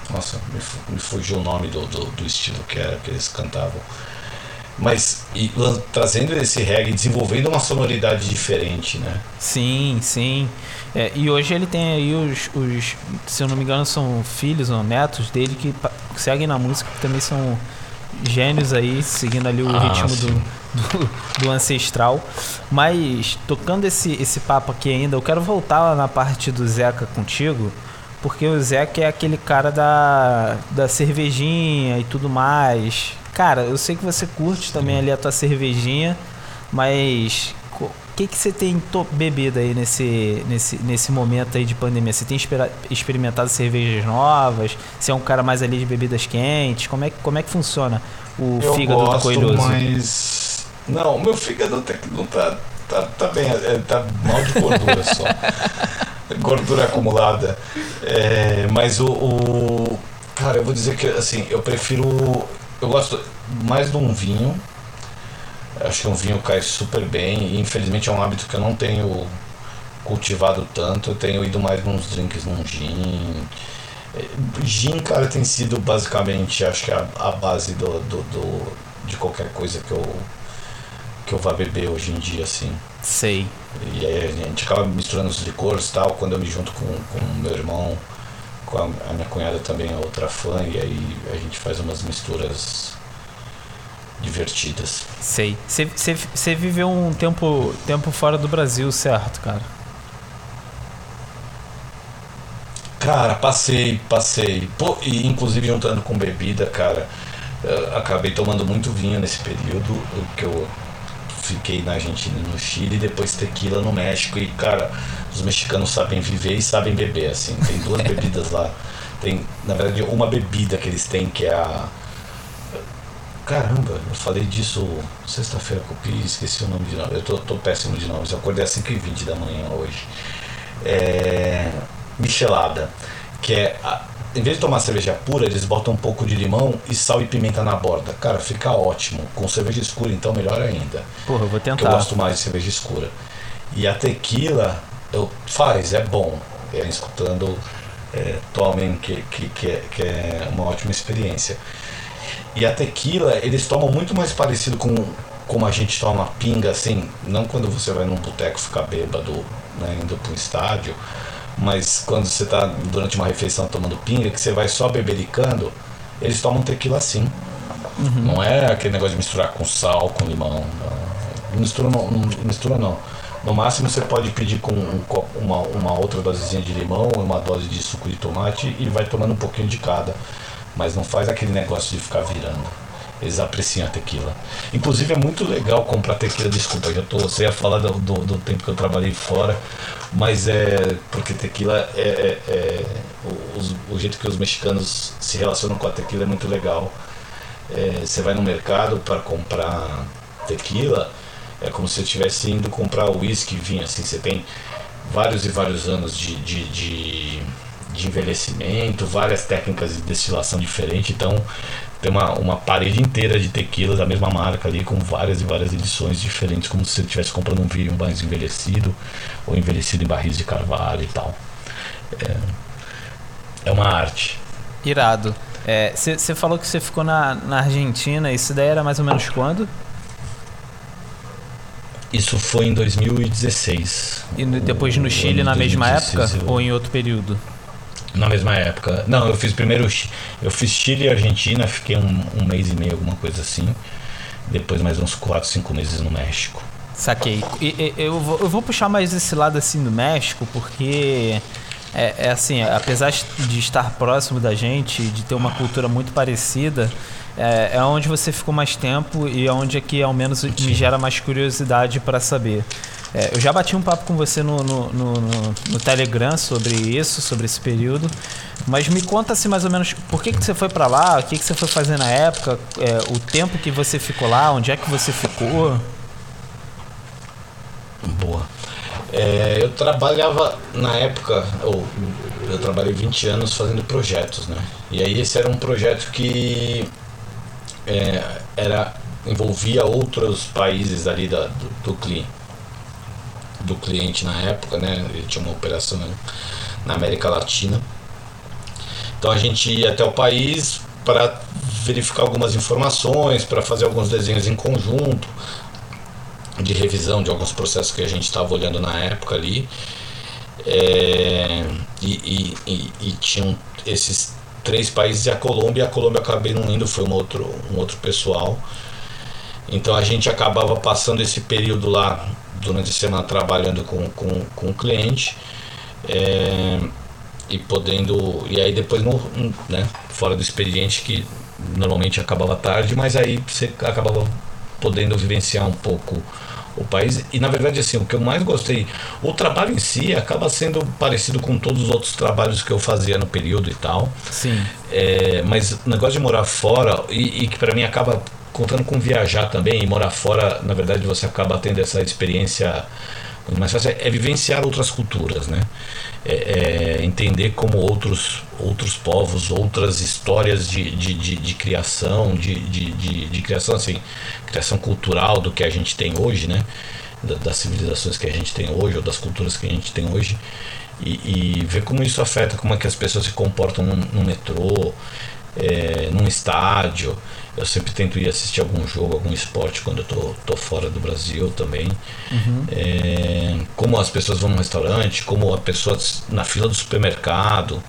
nossa, me, fu- me fugiu o nome do, do, do estilo que era que eles cantavam. Mas e trazendo esse reggae, desenvolvendo uma sonoridade diferente, né? Sim, sim. É, e hoje ele tem aí os, os, se eu não me engano, são filhos ou netos dele que pa- seguem na música, que também são gênios aí, seguindo ali o Ah, ritmo do, do, do ancestral. Mas tocando esse, esse papo aqui ainda, eu quero voltar lá na parte do Zeca contigo, porque o Zeca é aquele cara da, da cervejinha e tudo mais. Cara, eu sei que você curte também ali a tua cervejinha, mas o que, que você tem bebido aí nesse, nesse, nesse momento aí de pandemia? Você tem experimentado cervejas novas? Você é um cara mais ali de bebidas quentes? Como é, que- como é que funciona o Eu fígado do gosto, coelhoso? mas. Não, meu fígado até que não tá, tá, tá bem, é, tá mal de gordura só. gordura acumulada. É, mas o, o- Cara, eu vou dizer que assim, eu prefiro. Eu gosto mais de um vinho. Acho que um vinho cai super bem. E infelizmente é um hábito que eu não tenho cultivado tanto. Eu tenho ido mais nos drinks, num gin. É, Gin, cara, tem sido basicamente, acho que a, a base do, do, do- de qualquer coisa que eu que eu vá beber hoje em dia, assim. Sei. E aí a gente acaba misturando os licores e tal, quando eu me junto com o meu irmão, com a, a minha cunhada também é outra fã, e aí a gente faz umas misturas divertidas. Sei. Você- viveu um tempo, tempo fora do Brasil, certo, cara? Cara, passei, passei. Pô, e inclusive juntando com bebida, cara, eh, acabei tomando muito vinho nesse período, que eu fiquei na Argentina e no Chile, e depois tequila no México. E, cara, os mexicanos sabem viver e sabem beber, assim. Tem duas bebidas lá. Tem, na verdade, uma bebida que eles têm que é a. Caramba, eu falei disso sexta-feira que eu fiz, esqueci o nome de novo. Eu tô, tô péssimo de nomes, eu acordei às 5h20 da manhã hoje. É. Michelada, que é. a- em vez de tomar cerveja pura, eles botam um pouco de limão e sal e pimenta na borda. Cara, fica ótimo. Com cerveja escura, então, melhor ainda. Porra, eu vou Que eu tentar. gosto mais de cerveja escura. E a tequila eu, faz, é bom. É, escutando é, tomem, que, que, que, é, que é uma ótima experiência. E a tequila, eles tomam muito mais parecido com como a gente toma pinga, assim, não quando você vai num boteco ficar bêbado, né, indo para um estádio, mas quando você está durante uma refeição tomando pinga, que você vai só bebericando, eles tomam tequila assim. Não é aquele negócio de misturar com sal, com limão. Não. Mistura não, não mistura não. No máximo você pode pedir com um uma, uma outra dosezinha de limão, uma dose de suco de tomate e vai tomando um pouquinho de cada. Mas não faz aquele negócio de ficar virando. Eles apreciam a tequila. Inclusive é muito legal comprar tequila, desculpa, eu tô, você ia falar do, do, do tempo que eu trabalhei fora, mas é porque tequila é, é- é- o, o jeito que os mexicanos se relacionam com a tequila é muito legal. É, você vai no mercado para comprar tequila, é como se você estivesse indo comprar uísque e vinho, assim, você tem vários e vários anos de, de, de, de envelhecimento, várias técnicas de destilação diferentes, então tem uma, uma parede inteira de tequila da mesma marca ali, com várias e várias edições diferentes, como se você estivesse comprando um vinho mais envelhecido, ou envelhecido em barris de carvalho e tal. É, é uma arte. Irado. Você falou que você ficou na, na Argentina, isso daí era mais ou menos quando? Isso foi em 2016. E depois no Chile na mesma 2016 época eu- ou em outro período? Na mesma época. Não, eu fiz primeiro. Eu fiz Chile e Argentina, fiquei um, um mês e meio, alguma coisa assim. Depois mais uns 4, 5 meses no México. Saquei. E- eu, vou, eu vou puxar mais esse lado assim do México, porque é, é assim, apesar de estar próximo da gente, de ter uma cultura muito parecida, é, é onde você ficou mais tempo e é onde aqui ao menos me gera mais curiosidade para saber. É, eu já bati um papo com você no, no, no, no- no Telegram sobre isso, sobre esse período. Mas me conta assim mais ou menos por que, que você foi para lá, o que, que você foi fazer na época, é, o tempo que você ficou lá, onde é que você ficou. Boa. É, eu trabalhava na época, ou eu trabalhei 20 anos fazendo projetos, né? E aí esse era um projeto que é, era envolvia outros países ali da, do, do cliente do cliente na época, né? Ele tinha uma operação na América Latina. Então a gente ia até o país para verificar algumas informações, para fazer alguns desenhos em conjunto, de revisão de alguns processos que a gente estava olhando na época ali. É, e, e, e, e tinham esses três países e a Colômbia. A Colômbia acabei não indo, foi um outro, um outro pessoal. Então a gente acabava passando esse período lá durante a semana trabalhando com, com, com o cliente. É, e podendo. E aí depois no, né, fora do expediente que normalmente acabava tarde, mas aí você acabava podendo vivenciar um pouco o país. E na verdade assim, o que eu mais gostei, o trabalho em si acaba sendo parecido com todos os outros trabalhos que eu fazia no período e tal. Sim. É, mas o negócio de morar fora, e, e que para mim acaba contando com viajar também, e morar fora, na verdade você acaba tendo essa experiência muito mais fácil, é vivenciar outras culturas, né? É, é entender como outros, outros povos, outras histórias de, de, de, de criação, de, de, de, de criação assim, criação cultural do que a gente tem hoje, né? Da- Das civilizações que a gente tem hoje, ou das culturas que a gente tem hoje, e, e ver como isso afeta, como é que as pessoas se comportam no, no metrô, é, num estádio. Eu sempre tento ir assistir algum jogo, algum esporte quando eu tô, tô fora do Brasil também. É, como as pessoas vão no restaurante, como a pessoa na fila do supermercado,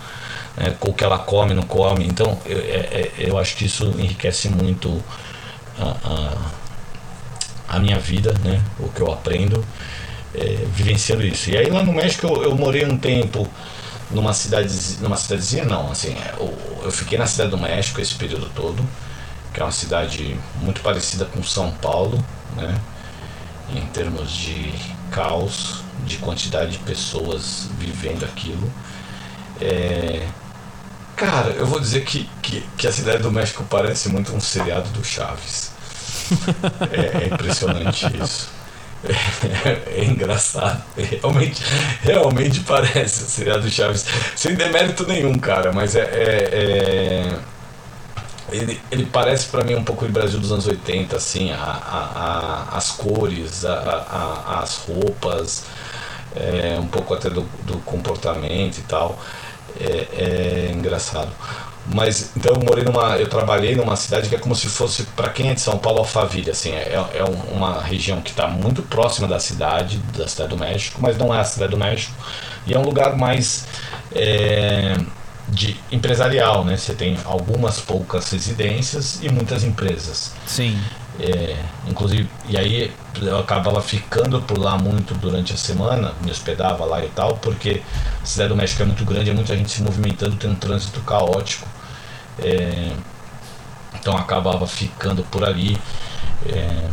né, o que ela come, não come. Então eu, é- é- eu acho que isso enriquece muito a, a, minha vida, né, o que eu aprendo é, vivenciando isso. E aí lá no México eu, eu morei um tempo numa cidade, numa cidadezinha não, assim, é, eu, eu fiquei na cidade do México esse período todo, que é uma cidade muito parecida com São Paulo, né? Em termos de caos, de quantidade de pessoas vivendo aquilo. É, Cara, eu vou dizer que, que, que a cidade do México parece muito um seriado do Chaves. É, é impressionante isso. É, é engraçado. Realmente, realmente parece o do Chaves. Sem demérito nenhum, cara, mas é. é- é- ele, ele parece pra mim um pouco o Brasil dos anos 80, assim, a, a- a- as cores, as roupas, é, um pouco até do, do comportamento e tal. É, é engraçado. Mas então eu morei numa. Eu trabalhei numa cidade que é como se fosse, para quem é de São Paulo, Alphaville. Assim, é, é um- uma região que está muito próxima da cidade, da cidade do México, mas não é a cidade do México. E é um lugar mais é, de empresarial, né? Você tem algumas poucas residências e muitas empresas. Sim. É, inclusive, e aí eu acabava ficando por lá muito durante a semana, me hospedava lá e tal, porque a cidade do México é muito grande, é muita gente se movimentando, tem um trânsito caótico. É, então acabava ficando por ali. É,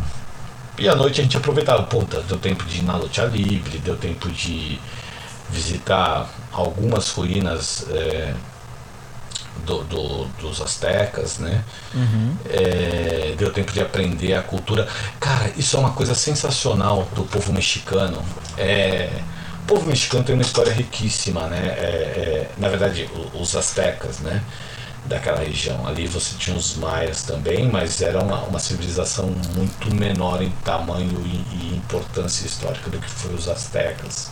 e à noite a gente aproveitava, puta, deu tempo de ir na luta livre, deu tempo de visitar algumas ruínas é, do, do, dos astecas, né? Uhum. É, deu tempo de aprender a cultura. Cara, isso é uma coisa sensacional do povo mexicano. É, o povo mexicano tem uma história riquíssima, né? É, é, na verdade, os astecas, né? Daquela região. Ali você tinha os maias também, mas era uma, uma civilização muito menor em tamanho e, e importância histórica do que foi os astecas.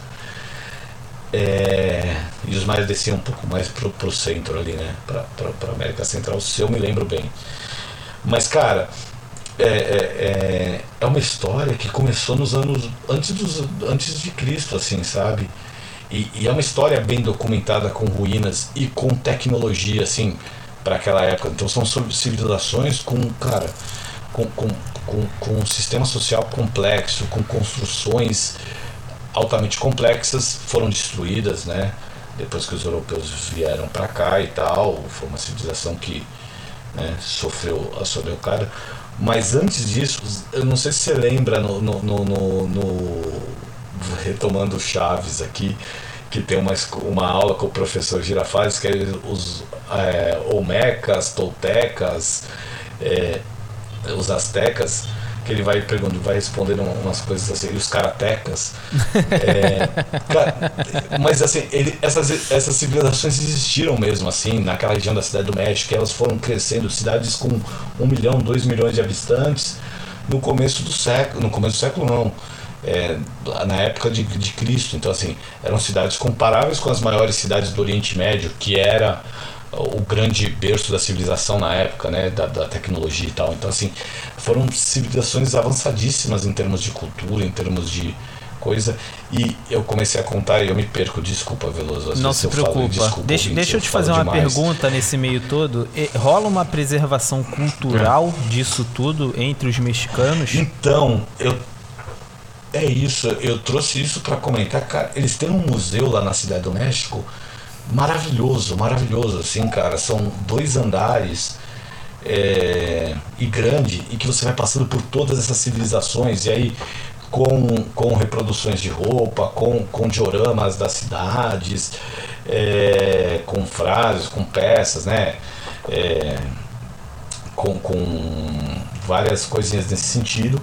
É, e os mais desciam um pouco mais pro, pro centro ali, né? Pra, pra, pra América Central, se eu me lembro bem. Mas, cara, é, é, é, é uma história que começou nos anos antes, dos, antes de Cristo, assim, sabe? E, e é uma história bem documentada com ruínas e com tecnologia, assim, para aquela época. Então são civilizações com, cara, com, com, com, com um sistema social complexo, com construções altamente complexas foram destruídas, né? Depois que os europeus vieram para cá e tal, foi uma civilização que né, sofreu a sobrecarga. Mas antes disso, eu não sei se você lembra no, no, no, no retomando Chaves aqui, que tem uma, uma aula com o professor Girafales, que é os é, Olmecas, Toltecas, é, os Aztecas que ele vai perguntando, vai respondendo umas coisas assim, e os karatecas. É, cara, mas assim, ele, essas, essas civilizações existiram mesmo assim, naquela região da cidade do México, elas foram crescendo, cidades com um milhão, dois milhões de habitantes, no começo do século, no começo do século não. É, na época de, de Cristo, então assim, eram cidades comparáveis com as maiores cidades do Oriente Médio, que era o grande berço da civilização na época, né, da, da, tecnologia e tal. Então, assim, foram civilizações avançadíssimas em termos de cultura, em termos de coisa. E eu comecei a contar e eu me perco, desculpa, Veloso. Não se preocupa. Falo, desculpa, deixa, deixa eu te fazer uma demais. pergunta nesse meio todo. Rola uma preservação cultural é. disso tudo entre os mexicanos? Então, eu é isso, eu trouxe isso para comentar. Cara, eles têm um museu lá na Cidade do México maravilhoso, maravilhoso, assim, cara. São dois andares é, e grande, e que você vai passando por todas essas civilizações, e aí com, com reproduções de roupa, com, com dioramas das cidades, é, com frases, com peças, né? É, com, com várias coisinhas nesse sentido.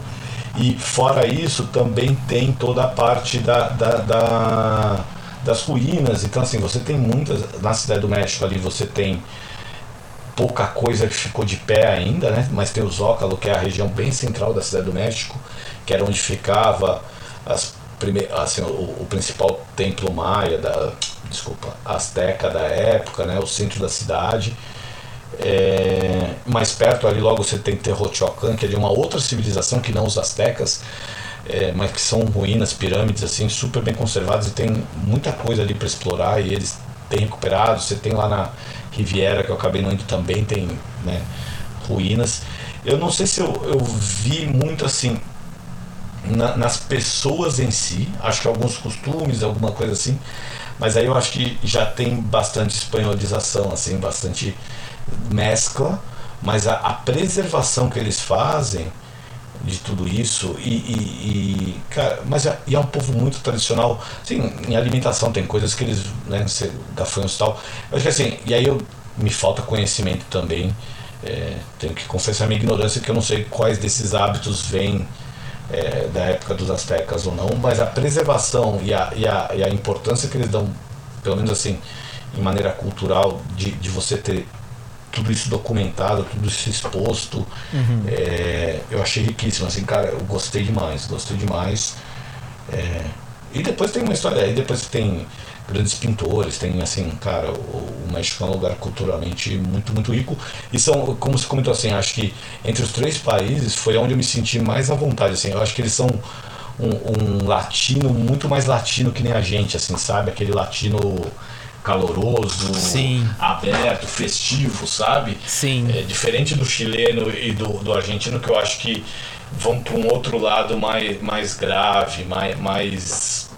E fora isso, também tem toda a parte da, da, da das ruínas. Então, assim, você tem muitas. Na Cidade do México ali você tem pouca coisa que ficou de pé ainda, né? Mas tem o Zócalo, que é a região bem central da Cidade do México, que era onde ficava as prime... assim, o, o principal templo maia da. Desculpa, Azteca da época, né? O centro da cidade. É, mais perto ali logo você tem Teotihuacan, que é de uma outra civilização que não os astecas, é, mas que são ruínas, pirâmides assim, super bem conservadas e tem muita coisa ali para explorar e eles têm recuperado. Você tem lá na Riviera, que eu acabei não indo também, tem né, ruínas. Eu não sei se eu, eu vi muito assim na, nas pessoas em si, acho que alguns costumes, alguma coisa assim, mas aí eu acho que já tem bastante espanholização, assim, bastante mescla, mas a, a preservação que eles fazem de tudo isso e, e, e cara, mas é, é um povo muito tradicional. Sim, em alimentação tem coisas que eles, né, gafanhotos e tal. Eu acho que assim, e aí eu, me falta conhecimento também. É, tenho que confessar minha ignorância que eu não sei quais desses hábitos vêm é, da época dos astecas ou não, mas a preservação e a, e a, e a importância que eles dão, pelo menos assim, em maneira cultural, de, de você ter tudo isso documentado, tudo isso exposto. Uhum. É, eu achei riquíssimo, assim, cara, eu gostei demais, gostei demais. É, e depois tem uma história, aí depois tem grandes pintores, tem assim, cara, o, o México é um lugar culturalmente muito, muito rico. E são, como se comentou assim, acho que entre os três países foi onde eu me senti mais à vontade, assim, eu acho que eles são um, um latino muito mais latino que nem a gente, assim, sabe? Aquele latino caloroso, Sim. aberto, festivo, sabe? Sim. É diferente do chileno e do, do argentino, que eu acho que vão para um outro lado mais, mais grave, mais, mais,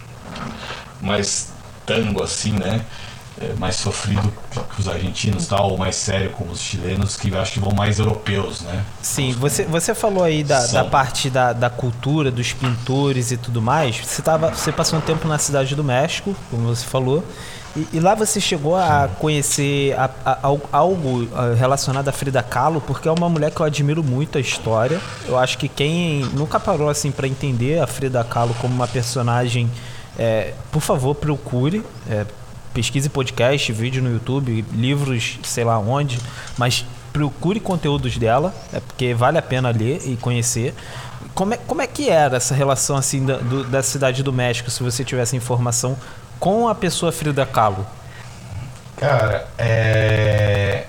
mais tango, assim, né? É, mais sofrido que os argentinos, tal, ou mais sério com os chilenos, que eu acho que vão mais europeus, né? Sim, você, você falou aí da, da parte da, da cultura, dos pintores e tudo mais. Você, tava, você passou um tempo na cidade do México, como você falou, e, e lá você chegou a conhecer a- a- al- algo ah, relacionado a Frida Kahlo, porque é uma mulher que eu admiro muito a história. Eu acho que quem nunca parou assim para entender a Frida Kahlo como uma personagem, é, por favor, procure. é, pesquise podcast, vídeo no YouTube, livros, sei lá onde, mas procure conteúdos dela, é porque vale a pena ler e conhecer. Como é, como é que era essa relação assim da, do- da cidade do México, se você tivesse informação com a pessoa Frida Kahlo? Cara, é.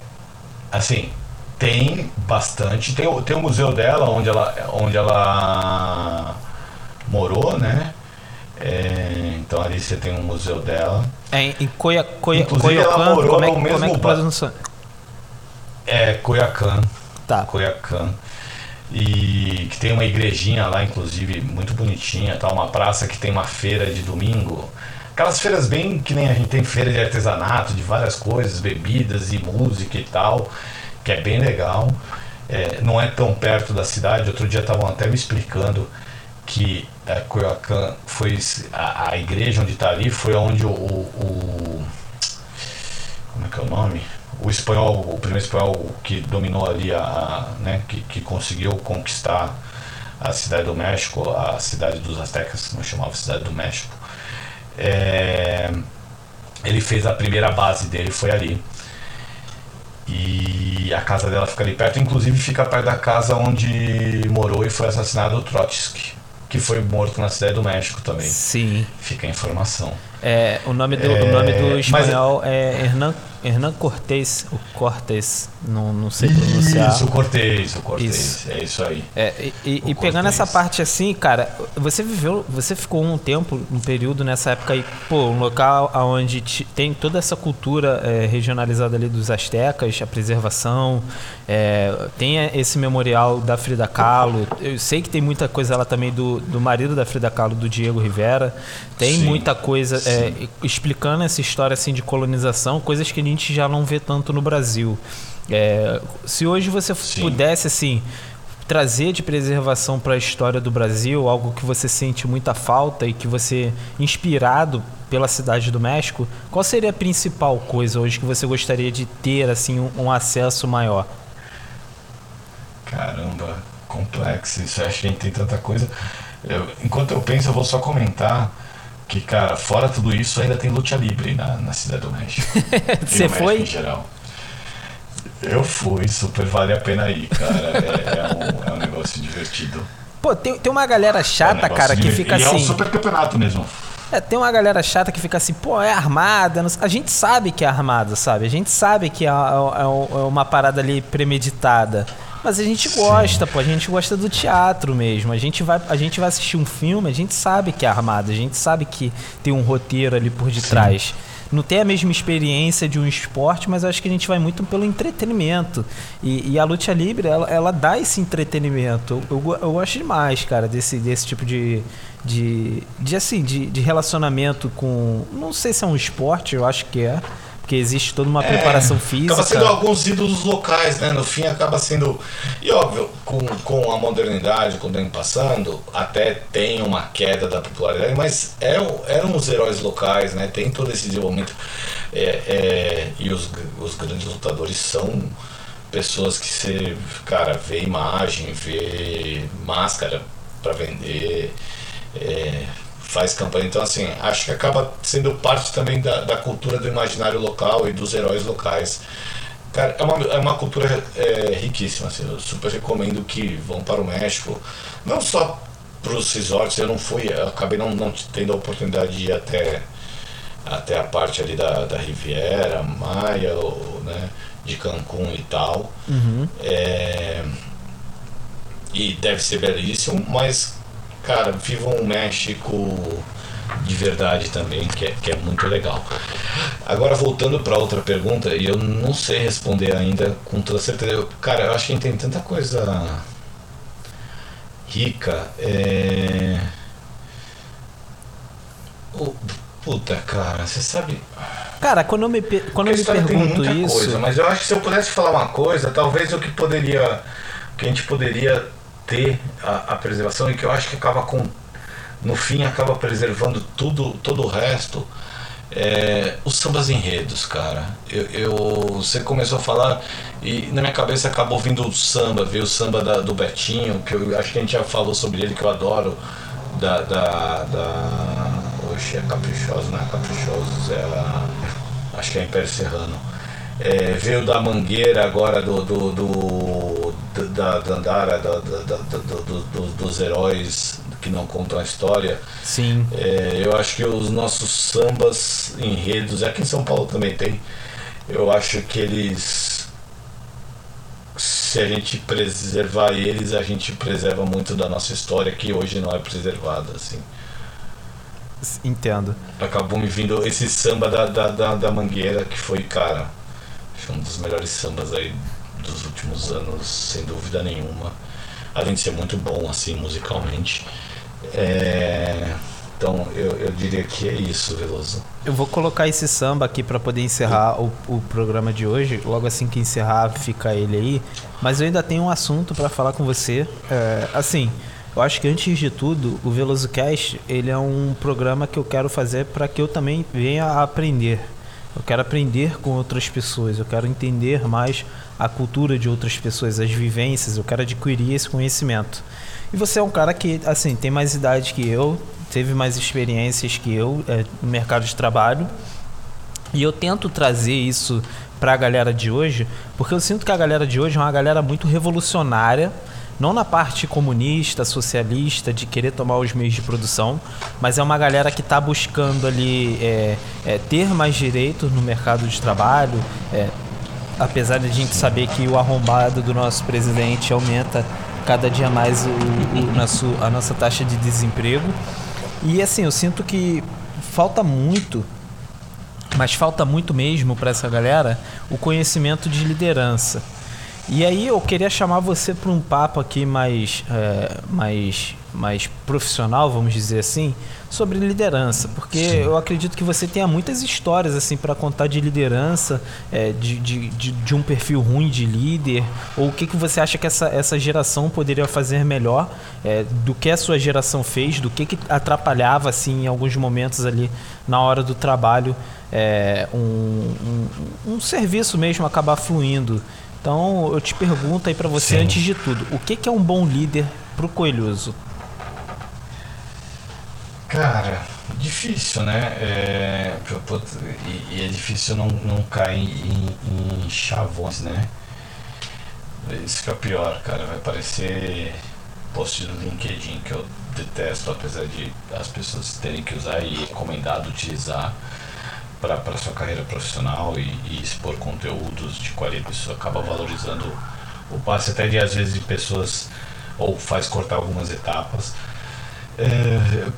Assim, tem bastante. Tem, o- tem o museu dela, onde ela, onde ela morou, né? É, então ali você tem um museu dela. É, em Coia, Coia, morou como é, como é que pronuncia? É Coiacán. Tá. Coiacán. E que tem uma igrejinha lá, inclusive, muito bonitinha, tá? Uma praça que tem uma feira de domingo. Aquelas feiras bem que nem a gente tem feira de artesanato, de várias coisas, bebidas e música e tal, que é bem legal. É, não é tão perto da cidade. Outro dia estavam até me explicando que é, foi a, a igreja onde está ali foi onde o, o- o- como é que é o nome? O espanhol, o primeiro espanhol que dominou ali a, a- né, que, que conseguiu conquistar a cidade do México, a cidade dos aztecas, não chamava cidade do México. É, ele fez a primeira base dele foi ali. E a casa dela fica ali perto, inclusive fica perto da casa onde morou e foi assassinado o Trotsky, que foi morto na cidade do México também. Sim. Fica a informação. É, o nome do, É, o nome do mas- espanhol é Hernán, Hernán Cortés, o Cortés, não, não sei pronunciar. Isso, o Cortez, o Cortez, Isso. é isso aí. É, e- e, e pegando Cortez. essa parte assim, cara, você viveu, você ficou um tempo, um período nessa época aí, pô, um local onde tem toda essa cultura é, regionalizada ali dos astecas, a preservação, é, tem esse memorial da Frida Kahlo, eu sei que tem muita coisa lá também do, do marido da Frida Kahlo, do Diego Rivera, tem Sim, muita coisa é, explicando essa história assim de colonização, coisas que a gente já não vê tanto no Brasil. É, se hoje você Sim. pudesse assim trazer de preservação para a história do Brasil, algo que você sente muita falta e que você, inspirado pela cidade do México, qual seria a principal coisa hoje que você gostaria de ter assim um, um acesso maior? Caramba, complexo. Isso acho que a gente tem tanta coisa. Eu- enquanto eu penso, eu vou só comentar que, cara, fora tudo isso, ainda tem luta livre na, na cidade do México. Você México foi? Em geral. Eu fui, super vale a pena ir, cara. É, é um, é um negócio divertido. Pô, tem, tem uma galera É um chata, cara, que fica e É um assim. super campeonato mesmo. É, tem uma galera chata que fica assim, pô, é armada. A gente sabe que é armada, sabe? A gente sabe que é, é- é uma parada ali premeditada. Mas a gente Sim. gosta, pô, a gente gosta do teatro mesmo. A gente, vai, a gente vai assistir um filme, a gente sabe que é armado, a gente sabe que tem um roteiro ali por detrás. Não tem a mesma experiência de um esporte, mas eu acho que a gente vai muito pelo entretenimento. E, e a luta livre, ela, ela dá esse entretenimento. Eu, go- eu gosto demais, cara, desse, desse tipo de, de, de assim, de, de relacionamento com. Não sei se é um esporte, eu acho que é. Porque existe toda uma preparação física. Acaba sendo alguns ídolos locais, né? No fim acaba sendo. E óbvio, com, com a modernidade, com o tempo passando, até tem uma queda da popularidade, mas é, eram os heróis locais, né? Tem todo esse desenvolvimento. É, é, e os, os grandes lutadores são pessoas que você, cara, vê imagem, vê máscara para vender. é, faz campanha. Então, assim, acho que acaba sendo parte também da, da cultura do imaginário local e dos heróis locais. Cara, é uma, é uma cultura é, riquíssima. Assim, eu super recomendo que vão para o México. Não só para os resorts, eu não fui, eu acabei não, não tendo a oportunidade de ir até, até a parte ali da, da Riviera, Maia, ou, né, de Cancún e tal. É, e deve ser belíssimo, mas, cara, vivam o México de verdade também, que é, que é muito legal. Agora, voltando para outra pergunta, e eu não sei responder ainda com toda certeza. Eu, cara, eu acho que tem tanta coisa rica. É... Oh, puta, cara, você sabe. Cara, quando eu me, quando eu me pergunto isso. Coisa, mas eu acho que se eu pudesse falar uma coisa, talvez o que poderia. que a gente poderia ter a, a preservação e que eu acho que acaba com. no fim acaba preservando tudo, todo o resto. É, os sambas enredos, cara. Eu, eu, você começou a falar e na minha cabeça acabou vindo o samba, veio o samba da, do Betinho, que eu acho que a gente já falou sobre ele, que eu adoro, da. da, da Oxe, é Caprichoso, não é Caprichosos, é a, acho que é Império Serrano. É, veio da Mangueira agora do, do, do da Dandara, da, da, da, do, dos heróis que não contam a história. Sim. É, eu acho que os nossos sambas enredos, aqui em São Paulo também tem, eu acho que eles. Se a gente preservar eles, a gente preserva muito da nossa história que hoje não é preservada, assim. Entendo. Acabou me vindo esse samba da, da, da, da Mangueira, que foi, cara, um dos melhores sambas aí dos últimos anos, sem dúvida nenhuma. Além de ser muito bom, assim, musicalmente. É... Então, eu, eu diria que é isso, Veloso. Eu vou colocar esse samba aqui para poder encerrar o, o programa de hoje. Logo assim que encerrar, fica ele aí. Mas eu ainda tenho um assunto para falar com você. É, assim, eu acho que antes de tudo, o VelozoCast ele é um programa que eu quero fazer para que eu também venha a aprender. Eu quero aprender com outras pessoas, eu quero entender mais a cultura de outras pessoas, as vivências, eu quero adquirir esse conhecimento. E você é um cara que, assim, tem mais idade que eu, teve mais experiências que eu é, no mercado de trabalho. E eu tento trazer isso para a galera de hoje, porque eu sinto que a galera de hoje é uma galera muito revolucionária, não na parte comunista, socialista, de querer tomar os meios de produção, mas é uma galera que está buscando ali é, é, ter mais direitos no mercado de trabalho, é, apesar de a gente saber que o arrombado do nosso presidente aumenta cada dia mais o, o nosso, a nossa taxa de desemprego. E assim, eu sinto que falta muito, mas falta muito mesmo para essa galera o conhecimento de liderança. E aí eu queria chamar você para um papo aqui mais, é, mais, mais profissional, vamos dizer assim, sobre liderança, porque Sim. eu acredito que você tenha muitas histórias assim para contar de liderança, é, de, de, de, de, um perfil ruim de líder, ou o que, que você acha que essa, essa geração poderia fazer melhor é, do que a sua geração fez, do que, que atrapalhava assim em alguns momentos ali na hora do trabalho é, um, um, um serviço mesmo acabar fluindo. Então eu te pergunto aí para você Sim. antes de tudo, o que, que é um bom líder pro Coelhoso? Cara, difícil, né? É, e, é difícil não, não cair em, em chavões, né? Isso que é o pior, cara. Vai parecer post do LinkedIn que eu detesto, apesar de as pessoas terem que usar e recomendado utilizar para sua carreira profissional e, e, expor conteúdos de qualidade, isso acaba valorizando o passe até de às vezes de pessoas ou faz cortar algumas etapas. É,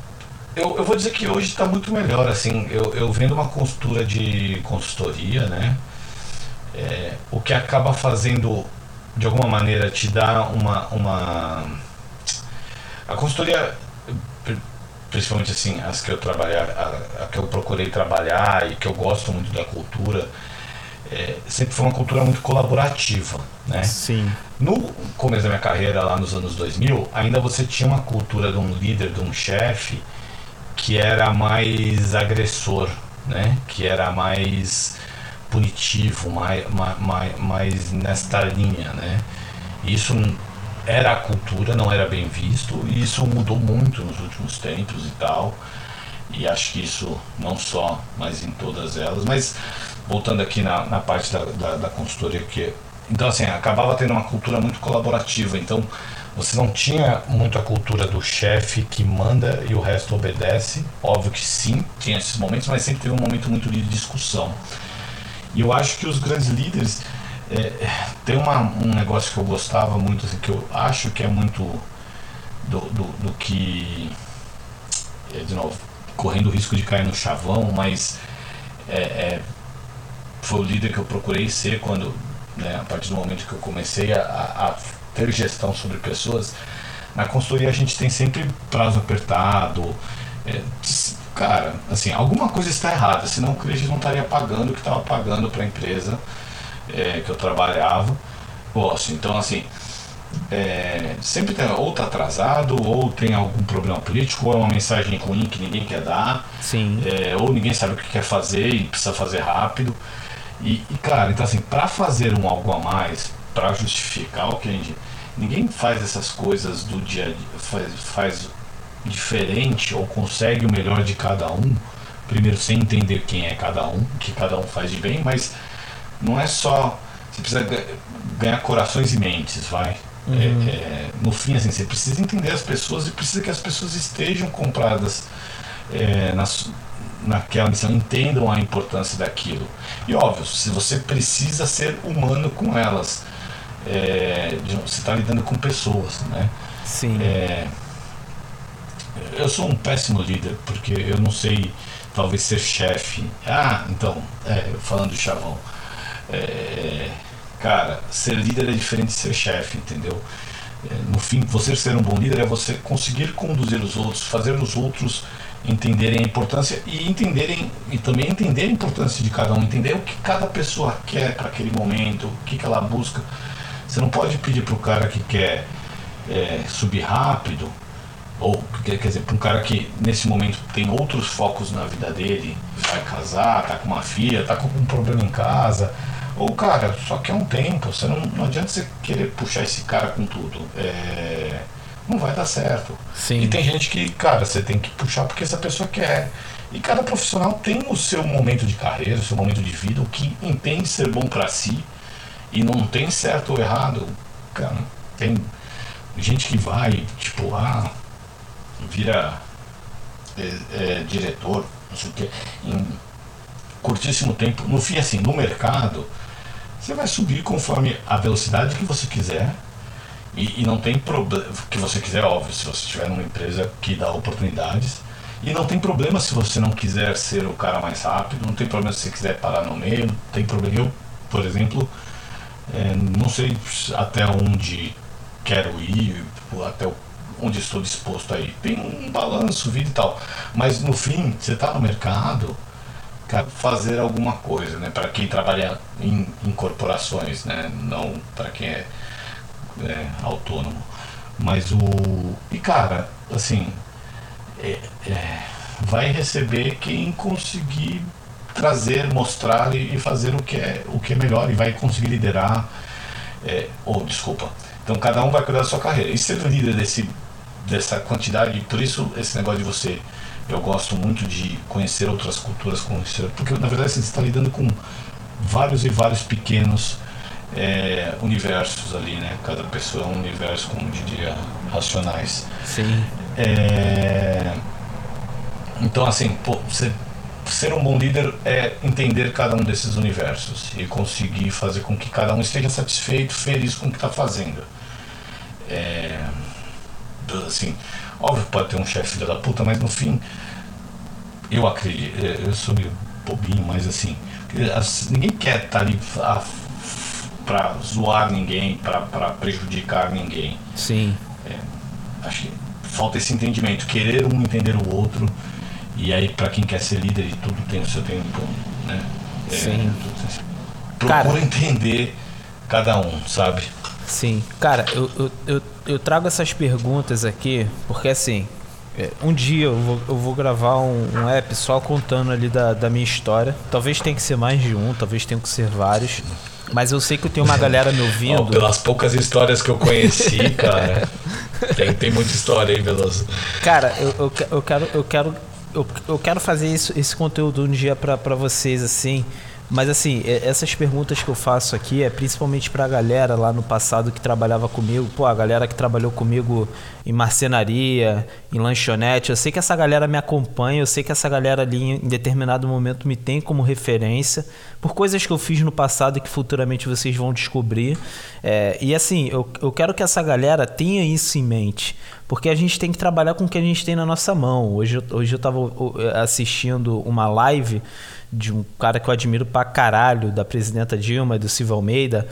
eu, eu vou dizer que hoje está muito melhor, assim, eu, eu vendo uma consultura de consultoria, né? É, o que acaba fazendo de alguma maneira te dá uma, uma a consultoria principalmente assim, as que eu trabalhar, a, a, que eu procurei trabalhar e que eu gosto muito da cultura, é, sempre foi uma cultura muito colaborativa, né? Sim. No começo da minha carreira, lá nos anos 2000, ainda você tinha uma cultura de um líder, de um chefe, que era mais agressor, né? Que era mais punitivo, mais, mais, mais nesta linha, né? Isso era a cultura, não era bem visto, e isso mudou muito nos últimos tempos e tal. E acho que isso não só, mas em todas elas. Mas voltando aqui na, na parte da, da, da consultoria, que. Então, assim, acabava tendo uma cultura muito colaborativa. Então, você não tinha muito a cultura do chefe que manda e o resto obedece. Óbvio que sim, tinha esses momentos, mas sempre teve um momento muito de discussão. E eu acho que os grandes líderes é, tem uma, um negócio que eu gostava muito, assim, que eu acho que é muito do, do, do que. É, de novo, correndo o risco de cair no chavão, mas é, é, foi o líder que eu procurei ser quando, né, a partir do momento que eu comecei a, a ter gestão sobre pessoas. Na consultoria a gente tem sempre prazo apertado. É, cara, assim, alguma coisa está errada, senão o cliente não estaria pagando o que estava pagando para a empresa é, que eu trabalhava. Posso, então assim, é, sempre tem, ou está atrasado, ou tem algum problema político, ou é uma mensagem ruim que ninguém quer dar, Sim. é, ou ninguém sabe o que quer fazer e precisa fazer rápido. E, e cara, então assim, para fazer um algo a mais, para justificar o que a gente. Ninguém faz essas coisas do dia a dia, faz, faz diferente ou consegue o melhor de cada um, primeiro sem entender quem é cada um, o que cada um faz de bem, mas não é só. Você precisa ganhar corações e mentes, vai. Uhum. É, é, no fim, assim, você precisa entender as pessoas e precisa que as pessoas estejam compradas é, nas, naquela missão, entendam a importância daquilo. E óbvio, se você precisa ser humano com elas, é, você está lidando com pessoas, né? Sim. É, eu sou um péssimo líder porque eu não sei, talvez ser chefe. Ah, então, é, falando de chavão, é, cara, ser líder é diferente de ser chefe, entendeu? É, no fim, você ser um bom líder é você conseguir conduzir os outros, fazer os outros entenderem a importância e entenderem e também entender a importância de cada um, entender o que cada pessoa quer para aquele momento, o que, que ela busca. Você não pode pedir para o cara que quer é, subir rápido ou quer dizer, para um cara que nesse momento tem outros focos na vida dele, vai casar, tá com uma filha, tá com um problema em casa, ou cara, só quer um tempo, você não, não adianta você querer puxar esse cara com tudo. É, não vai dar certo. Sim. E tem gente que, cara, você tem que puxar porque essa pessoa quer. E cada profissional tem o seu momento de carreira, o seu momento de vida, o que entende ser bom para si. E não tem certo ou errado. Cara, tem gente que vai, tipo, ah, vira é, é, diretor, não sei o que, em curtíssimo tempo. No fim, assim, no mercado, você vai subir conforme a velocidade que você quiser. E, e não tem problema, que você quiser, óbvio, se você tiver numa empresa que dá oportunidades. E não tem problema se você não quiser ser o cara mais rápido, não tem problema se você quiser parar no meio, não tem problema. Eu, por exemplo, é, não sei até onde quero ir, até onde estou disposto a ir. Tem um balanço, vida e tal. Mas no fim, você está no mercado, fazer alguma coisa, né? Para quem trabalha em, em, corporações, né? Não para quem é, é, autônomo. Mas o e cara, assim, é, é, vai receber quem conseguir trazer, mostrar e, e, fazer o que é o que é melhor e vai conseguir liderar. É, ou desculpa. Então cada um vai cuidar da sua carreira. E ser líder desse dessa quantidade, por isso esse negócio de você eu gosto muito de conhecer outras culturas, conhecer, porque na verdade você está lidando com vários e vários pequenos é, universos ali, né? Cada pessoa é um universo, como diria, racionais. Sim. É, então, assim, pô, você, ser um bom líder é entender cada um desses universos e conseguir fazer com que cada um esteja satisfeito, feliz com o que está fazendo. É, assim, Óbvio que pode ter um chefe filho da puta, mas no fim, eu acredito, é, eu sou meio bobinho, mas assim, ninguém quer estar tá ali para zoar ninguém, para prejudicar ninguém. Sim. É, acho que falta esse entendimento, querer um entender o outro, e aí para quem quer ser líder e tudo tem o seu tempo, né? É, Sim. Procura entender cada um, sabe? Sim. Cara, eu, eu, eu, eu trago essas perguntas aqui porque assim. É, um dia eu vou, eu vou gravar um, um app só contando ali da, da minha história. Talvez tenha que ser mais de um, talvez tenha que ser vários. Mas eu sei que tem uma galera me ouvindo. Oh, pelas poucas histórias que eu conheci, cara. tem, tem muita história aí, Veloso. Cara, eu, eu, eu quero. Eu quero eu, eu quero fazer isso, esse conteúdo um dia para vocês, assim. Mas assim, essas perguntas que eu faço aqui é principalmente pra galera lá no passado que trabalhava comigo. Pô, a galera que trabalhou comigo em marcenaria, em lanchonete. Eu sei que essa galera me acompanha, eu sei que essa galera ali em determinado momento me tem como referência por coisas que eu fiz no passado e que futuramente vocês vão descobrir. É, e assim, eu, eu quero que essa galera tenha isso em mente. porque a gente tem que trabalhar com o que a gente tem na nossa mão. Hoje, hoje eu estava assistindo uma live de um cara que eu admiro pra caralho, da presidenta Dilma e do Silvio Almeida,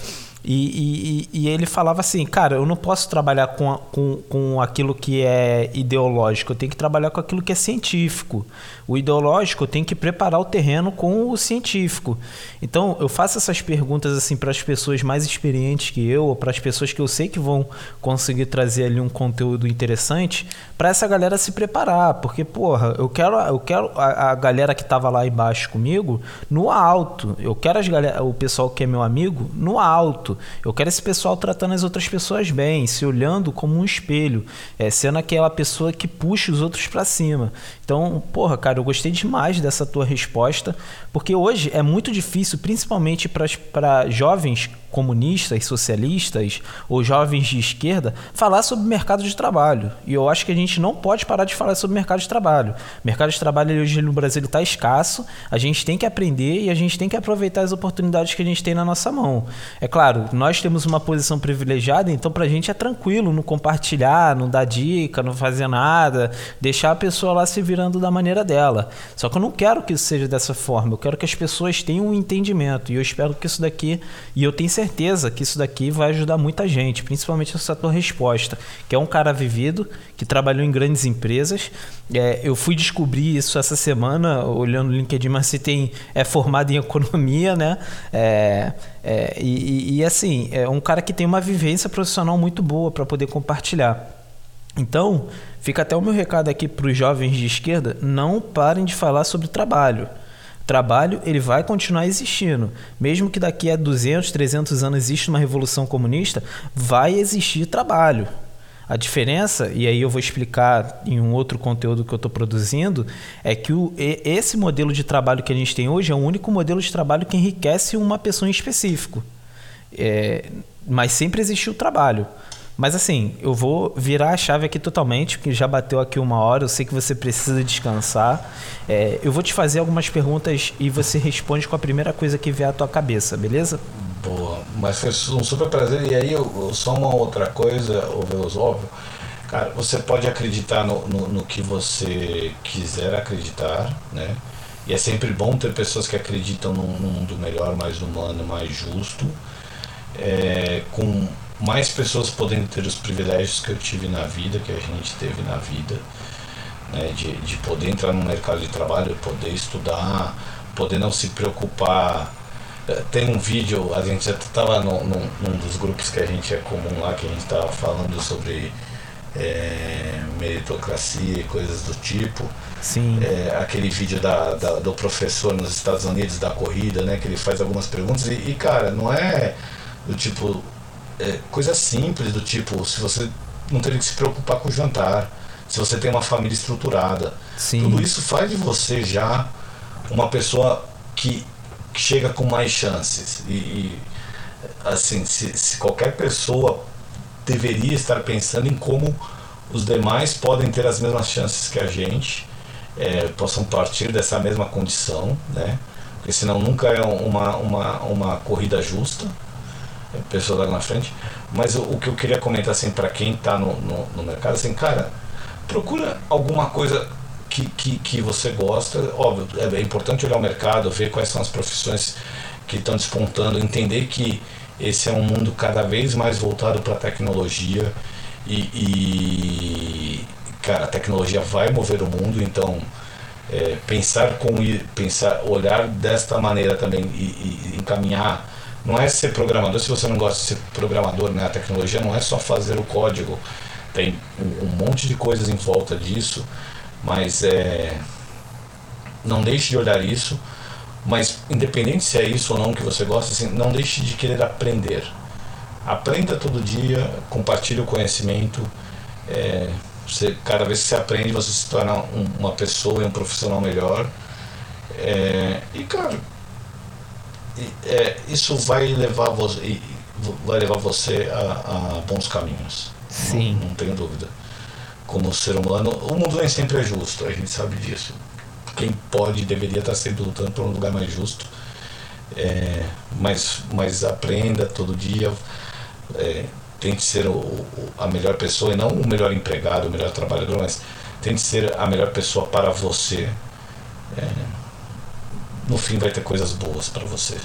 e, e, e, ele falava assim, cara, eu não posso trabalhar com, com, com aquilo que é ideológico, eu tenho que trabalhar com aquilo que é científico. O ideológico tem que preparar o terreno com o científico. Então, eu faço essas perguntas assim para as pessoas mais experientes que eu, ou para as pessoas que eu sei que vão conseguir trazer ali um conteúdo interessante, para essa galera se preparar, porque porra, eu quero eu quero a, a galera que estava lá embaixo comigo no alto. Eu quero as galera, o pessoal que é meu amigo no alto. Eu quero esse pessoal tratando as outras pessoas bem, se olhando como um espelho, é, sendo aquela pessoa que puxa os outros para cima. Então, porra, cara, eu gostei demais dessa tua resposta, porque hoje é muito difícil, principalmente para jovens comunistas, socialistas ou jovens de esquerda falar sobre mercado de trabalho. E eu acho que a gente não pode parar de falar sobre mercado de trabalho. O mercado de trabalho hoje no Brasil está escasso, a gente tem que aprender e a gente tem que aproveitar as oportunidades que a gente tem na nossa mão. É claro, nós temos uma posição privilegiada, então para a gente é tranquilo não compartilhar, não dar dica, não fazer nada, deixar a pessoa lá se da maneira dela. Só que eu não quero que isso seja dessa forma, eu quero que as pessoas tenham um entendimento e eu espero que isso daqui, e eu tenho certeza que isso daqui vai ajudar muita gente, principalmente essa tua resposta, que é um cara vivido, que trabalhou em grandes empresas. É, eu fui descobrir isso essa semana, olhando o LinkedIn, mas você tem, é formado em economia, né? É, é, e, e assim, é um cara que tem uma vivência profissional muito boa para poder compartilhar. Então, fica até o meu recado aqui para os jovens de esquerda: não parem de falar sobre trabalho trabalho ele vai continuar existindo. Mesmo que daqui a 200, 300 anos exista uma revolução comunista, vai existir trabalho. A diferença, e aí eu vou explicar em um outro conteúdo que eu estou produzindo, é que o, esse modelo de trabalho que a gente tem hoje é o único modelo de trabalho que enriquece uma pessoa em específico. É, mas sempre existiu trabalho. Mas assim, eu vou virar a chave aqui totalmente, porque já bateu aqui uma hora, eu sei que você precisa descansar. É, eu vou te fazer algumas perguntas e você responde com a primeira coisa que vier à tua cabeça, beleza? Boa, mas foi um super prazer. E aí, só uma outra coisa, o óbvio, cara, você pode acreditar no, no, no que você quiser acreditar, né? E é sempre bom ter pessoas que acreditam num, num mundo melhor, mais humano, mais justo, é, com mais pessoas podendo ter os privilégios que eu tive na vida, que a gente teve na vida, né, de, de poder entrar no mercado de trabalho, poder estudar, poder não se preocupar. É, tem um vídeo, a gente já estava num, num, dos grupos que a gente é comum lá, que a gente estava falando sobre é, meritocracia e coisas do tipo. Sim. É, aquele vídeo da, da, do professor nos Estados Unidos da corrida, né? Que ele faz algumas perguntas e, e cara, não é do tipo é, coisas simples do tipo, se você não teria que se preocupar com o jantar, se você tem uma família estruturada. Sim. Tudo isso faz de você já uma pessoa que, que chega com mais chances. E, e assim, se, se, qualquer pessoa deveria estar pensando em como os demais podem ter as mesmas chances que a gente, é, possam partir dessa mesma condição, né? Porque senão nunca é uma, uma, uma corrida justa pessoa lá na frente. Mas o, o que eu queria comentar assim para quem está no, no, no, mercado, assim, cara, procura alguma coisa que, que, que você gosta. Óbvio, é, é importante olhar o mercado, ver quais são as profissões que estão despontando, entender que esse é um mundo cada vez mais voltado para a tecnologia e, e, cara, a tecnologia vai mover o mundo, então é, pensar com pensar, olhar desta maneira também e, e encaminhar não é ser programador, se você não gosta de ser programador, né? A tecnologia não é só fazer o código, tem um, monte de coisas em volta disso, mas é, não deixe de olhar isso, mas independente se é isso ou não que você gosta, assim, não deixe de querer aprender. Aprenda todo dia, compartilhe o conhecimento. É, você, cada vez que você aprende, você se torna um, uma pessoa e um profissional melhor. É, e, cara, é, isso vai levar você, vai levar você a, a bons caminhos. Sim. Não, não tenho dúvida. Como ser humano, o mundo nem sempre é justo, a gente sabe disso. Quem pode deveria estar sempre lutando por um lugar mais justo. É, mas, mas aprenda todo dia. É, tente ser o, o, a melhor pessoa e não o melhor empregado, o melhor trabalhador, mas tente ser a melhor pessoa para você. É, no fim vai ter coisas boas para você.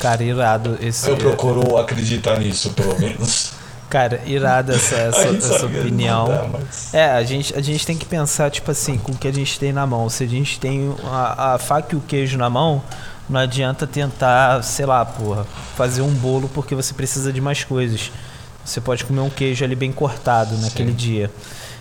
Cara, irado esse. Eu procuro acreditar nisso, pelo menos. Cara, irada essa, essa, essa opinião. Dá, mas... É, a gente, a gente tem que pensar, tipo assim, com o que a gente tem na mão. Se a gente tem a, a faca e o queijo na mão, não adianta tentar, sei lá, porra, fazer um bolo porque você precisa de mais coisas. Você pode comer um queijo ali bem cortado naquele Sim. dia.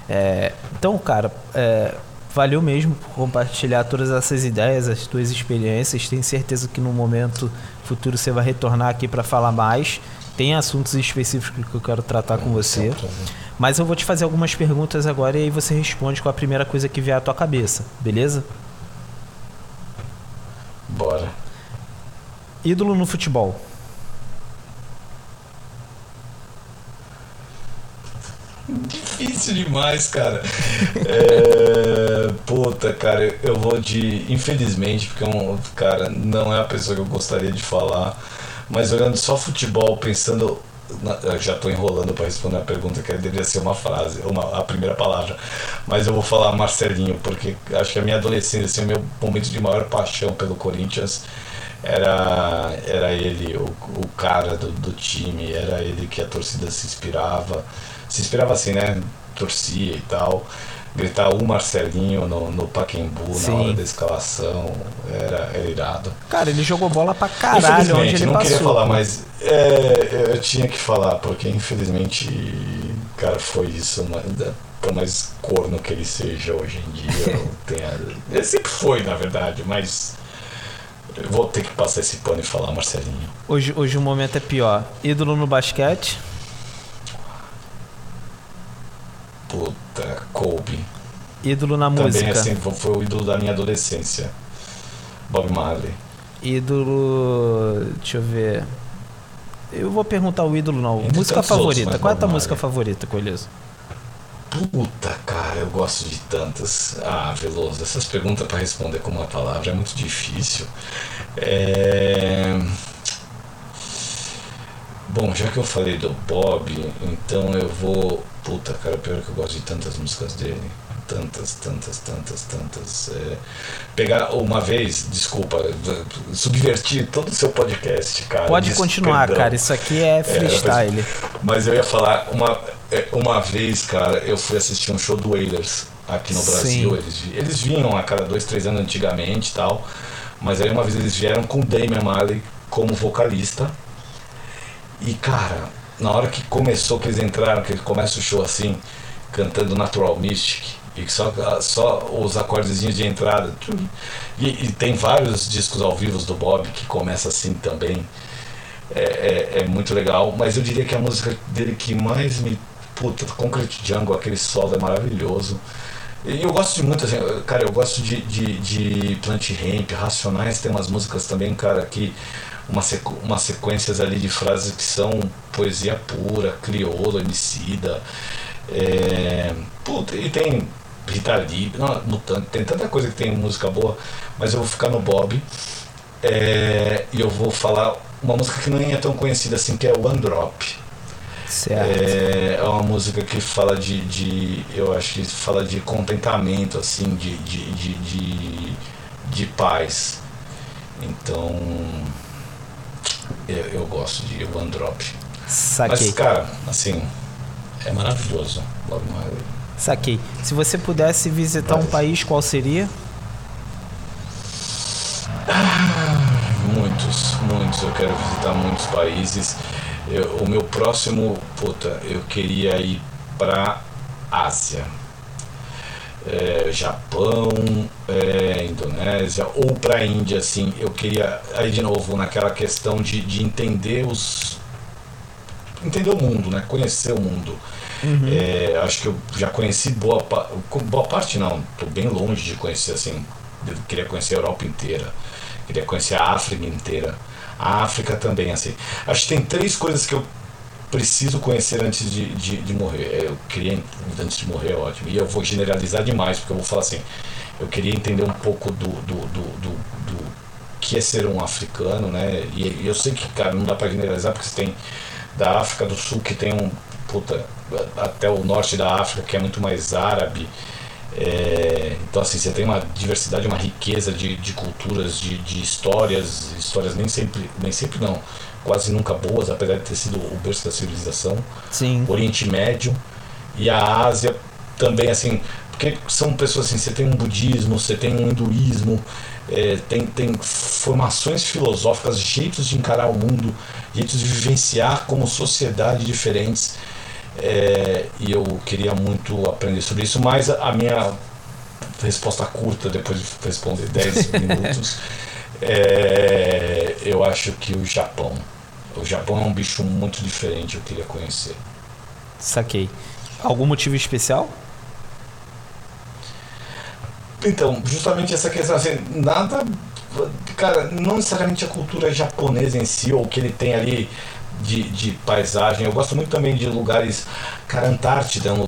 É, então, cara, é, valeu mesmo por compartilhar todas essas ideias, as tuas experiências. Tenho certeza que no momento futuro você vai retornar aqui para falar mais. Tem assuntos específicos que eu quero tratar com você. Mas eu vou te fazer algumas perguntas agora e aí você responde com a primeira coisa que vier à tua cabeça, beleza? Bora. Ídolo no futebol. Demais, cara. É, puta, cara, eu vou de. Infelizmente, porque é um, cara, não é a pessoa que eu gostaria de falar. Mas olhando só futebol, pensando. eu já tô enrolando para responder a pergunta que deveria ser uma frase, uma, a primeira palavra. Mas eu vou falar Marcelinho, porque acho que a minha adolescência, assim, o meu momento de maior paixão pelo Corinthians era, era ele, o, o cara do, do time, era ele que a torcida se inspirava. Se inspirava assim, né? Torcia e tal. Gritar o Marcelinho no, no Paquembu Sim. na hora da escalação era, era irado. Cara, ele jogou bola pra caralho onde ele não passou. queria falar, mas é, eu tinha que falar, porque infelizmente, cara, foi isso. Mas, por mais corno que ele seja hoje em dia, eu tenho, ele sempre foi, na verdade, mas eu vou ter que passar esse pano e falar Marcelinho. Hoje, hoje o momento é pior. Ídolo no basquete. Puta, Kobe. Ídolo na Também música. assim, foi- o ídolo da minha adolescência. Bob Marley. Ídolo. Deixa eu ver. Eu vou perguntar o ídolo, não. Entre música outros, favorita. mas Qual é a tua música favorita, Coelhoso? Puta, cara, eu gosto de tantas. Ah, Veloso, essas perguntas para responder com uma palavra é muito difícil. É... Bom, já que eu falei do Bob, então eu vou. Puta, cara, pior que eu gosto de tantas músicas dele. Tantas, tantas, tantas, tantas. É... Pegar uma vez, desculpa, subvertir todo o seu podcast, cara. Pode continuar, perdão. cara. Isso aqui é freestyle. Mas eu ia falar, uma, é, uma vez, cara, eu fui assistir um show do Wailers aqui no Sim. Brasil. Eles, eles vinham a cada dois, três anos antigamente e tal. Mas aí uma vez eles vieram com o Damian Marley como vocalista. E cara, na hora que começou, que eles entraram, que começa o show assim, cantando Natural Mystic, e só, só os acordezinhos de entrada. E, e tem vários discos ao vivo do Bob que começa assim também. É, é, é muito legal, mas eu diria que a música dele que mais me. Puta, Concrete Jungle, aquele solo é maravilhoso. E eu gosto de muito, assim, cara, eu gosto de, de, de Plant Ramp, Racionais, tem umas músicas também, cara, que uma sequ, umas sequências ali de frases que são poesia pura, crioulo, emicida. É, puta, e tem Rita Lee, não, Mutante, tem tanta coisa que tem música boa, mas eu vou ficar no Bob. É, e eu vou falar uma música que nem é tão conhecida assim, que é One Drop. Certo. É, é uma música que fala de, de. Eu acho que fala de contentamento, assim, de, de, de, de, de paz. Então. Eu, eu gosto de One Drop. Saquei. Mas, cara, assim. É maravilhoso. Bob Marley. Saquei. Se você pudesse visitar um Vai. país, qual seria? Muitos, muitos. Eu quero visitar muitos países. Eu- o meu próximo, puta, eu queria ir pra Ásia. É, Japão, é, Indonésia ou pra Índia, assim. Eu queria, aí de novo, naquela questão de, de entender os. Entender o mundo, né? Conhecer o mundo. É, acho que eu já conheci boa, boa parte, não. Tô bem longe de conhecer, assim. Queria conhecer a Europa inteira. Queria conhecer a África inteira. A África também, assim. Acho que tem três coisas que eu preciso conhecer antes de, de, de morrer. É, Eu queria, antes de morrer é ótimo. E eu vou generalizar demais, porque eu vou falar assim. Eu queria entender um pouco do, do, do, do, do que é ser um africano, né? E, e eu sei que, cara, não dá pra generalizar, porque você tem da África do Sul, que tem um. Puta, até o norte da África, que é muito mais árabe. É, então, assim, você tem uma diversidade, uma riqueza de, de culturas, de, de histórias, histórias nem sempre, nem sempre não, quase nunca boas, apesar de ter sido o berço da civilização. Sim. Oriente Médio e a Ásia também, assim, porque são pessoas assim, você tem um budismo, você tem um hinduísmo, é, tem, tem formações filosóficas, jeitos de encarar o mundo, jeitos de vivenciar como sociedade diferentes. É, e eu queria muito aprender sobre isso, mas a, a minha resposta curta, depois de responder 10 minutos, é, eu acho que o Japão. O Japão é um bicho muito diferente, eu queria conhecer. Saquei. Algum motivo especial? Então, justamente essa questão, assim, nada. Cara, não necessariamente a cultura japonesa em si, ou o que ele tem ali de, de paisagem. Eu gosto muito também de lugares. Cara, Antártida é um.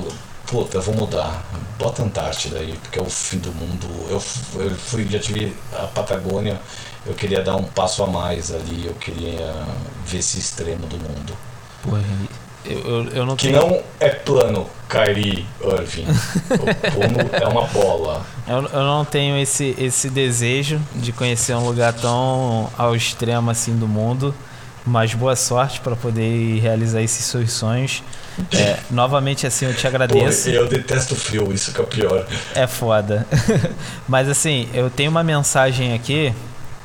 Puta, eu vou mudar. Bota Antártida aí, porque é o fim do mundo. Eu, eu fui, já tive a Patagônia, eu queria dar um passo a mais ali, eu queria ver esse extremo do mundo. Pô, eu, eu, eu não Que tenho. não é plano, Kyrie Irving. O plano é uma bola. Eu, eu não tenho esse, esse desejo de conhecer um lugar tão ao extremo assim do mundo. Mas boa sorte para poder realizar esses seus sonhos. É, novamente, assim, eu te Pô, agradeço. eu detesto frio, isso que é o pior. É foda. Mas assim, eu tenho uma mensagem aqui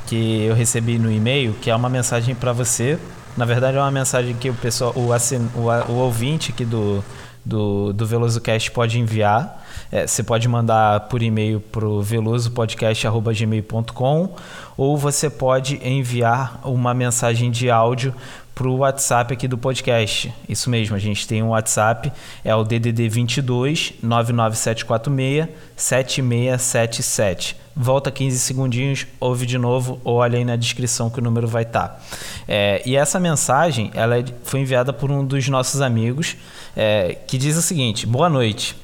que eu recebi no e-mail, que é uma mensagem para você. Na verdade, é uma mensagem que o pessoal, o, assin, o, o ouvinte aqui do, do, do VelozoCast pode enviar. É, você pode mandar por e-mail pro velozopodcast.gmail.com ou você pode enviar uma mensagem de áudio para o WhatsApp aqui do podcast. Isso mesmo, a gente tem um WhatsApp, é o DDD 22 99746 7677. Volta 15 segundinhos, ouve de novo ou olha aí na descrição que o número vai estar. e essa mensagem ela é- foi enviada por um dos nossos amigos é, que diz o seguinte: Boa noite.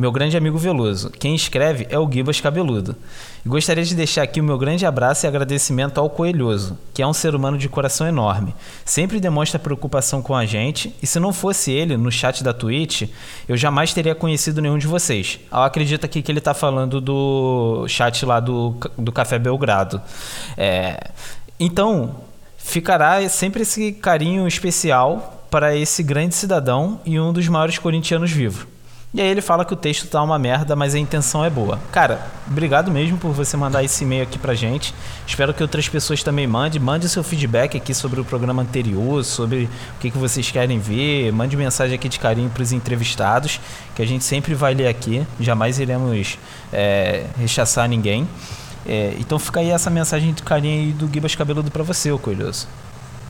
Meu grande amigo Veloso. Quem escreve é o Gibas Cabeludo. E gostaria de deixar aqui o meu grande abraço e agradecimento ao Coelhoso, que é um ser humano de coração enorme. Sempre demonstra preocupação com a gente, e se não fosse ele no chat da Twitch, eu jamais teria conhecido nenhum de vocês. Eu acredito aqui que ele está falando do chat lá do, do Café Belgrado. É, então, ficará sempre esse carinho especial para esse grande cidadão e um dos maiores corintianos vivos. E aí ele fala que o texto tá uma merda, mas a intenção é boa. Cara, obrigado mesmo por você mandar esse e-mail aqui pra gente. Espero que outras pessoas também mandem. Mande seu feedback aqui sobre o programa anterior, sobre o que, que vocês querem ver. Mande mensagem aqui de carinho pros entrevistados, que a gente sempre vai ler aqui. Jamais iremos é, rechaçar ninguém. É, então fica aí essa mensagem de carinho aí do Gibas Cabeludo pra você, ô Coelhoso.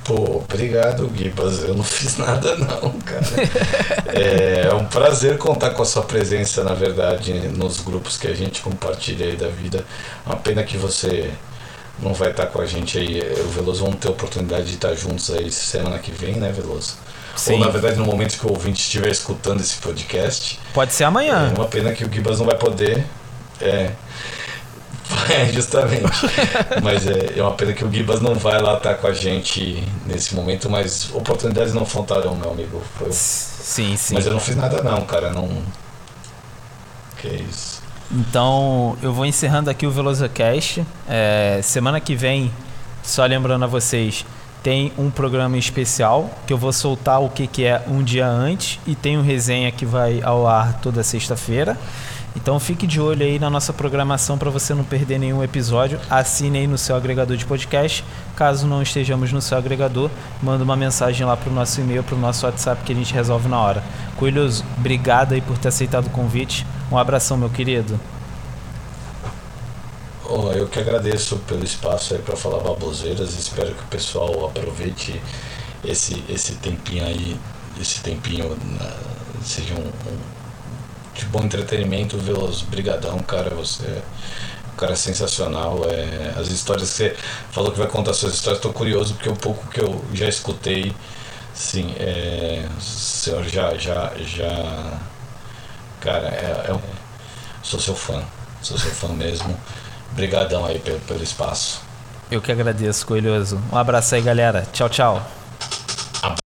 Pô, obrigado, Gibas. Eu não fiz nada, não, cara. É, é um prazer contar com a sua presença, na verdade, nos grupos que a gente compartilha aí da vida. Uma pena que você não vai estar com a gente aí. Eu e o Veloso vamos ter a oportunidade de estar juntos aí semana que vem, né, Veloso? Sim. Ou, na verdade, no momento que o ouvinte estiver escutando esse podcast. Pode ser amanhã. É uma pena que o Gibas não vai poder. É. É, justamente. mas é, é uma pena que o Gibas não vai lá estar com a gente nesse momento, mas oportunidades não faltarão, meu amigo. Foi- Sim, sim. Mas eu não fiz nada não, cara. Não. Que isso. Então, eu vou encerrando aqui o VelozoCast. É, semana que vem, só lembrando a vocês, tem um programa especial que eu vou soltar o que, que é um dia antes e tem um resenha que vai ao ar toda sexta-feira. Então fique de olho aí na nossa programação para você não perder nenhum episódio. Assine aí no seu agregador de podcast. Caso não estejamos no seu agregador, manda uma mensagem lá pro nosso e-mail, pro nosso WhatsApp que a gente resolve na hora. Coelhoso, obrigado aí por ter aceitado o convite. Um abração, meu querido. Ó, eu que agradeço pelo espaço aí para falar baboseiras. Espero que o pessoal aproveite esse, esse tempinho aí, esse tempinho na- seja um, um de bom entretenimento, Veloso. Brigadão, cara. Você é cara sensacional. É, as histórias que você falou que vai contar suas histórias, estou curioso porque o pouco que eu já escutei, sim, é, o senhor já, já, já, cara, é, é sou seu fã, sou seu fã mesmo. Brigadão aí pelo, pelo espaço. Eu que agradeço, Coelhoso. Um abraço aí, galera. Tchau, tchau.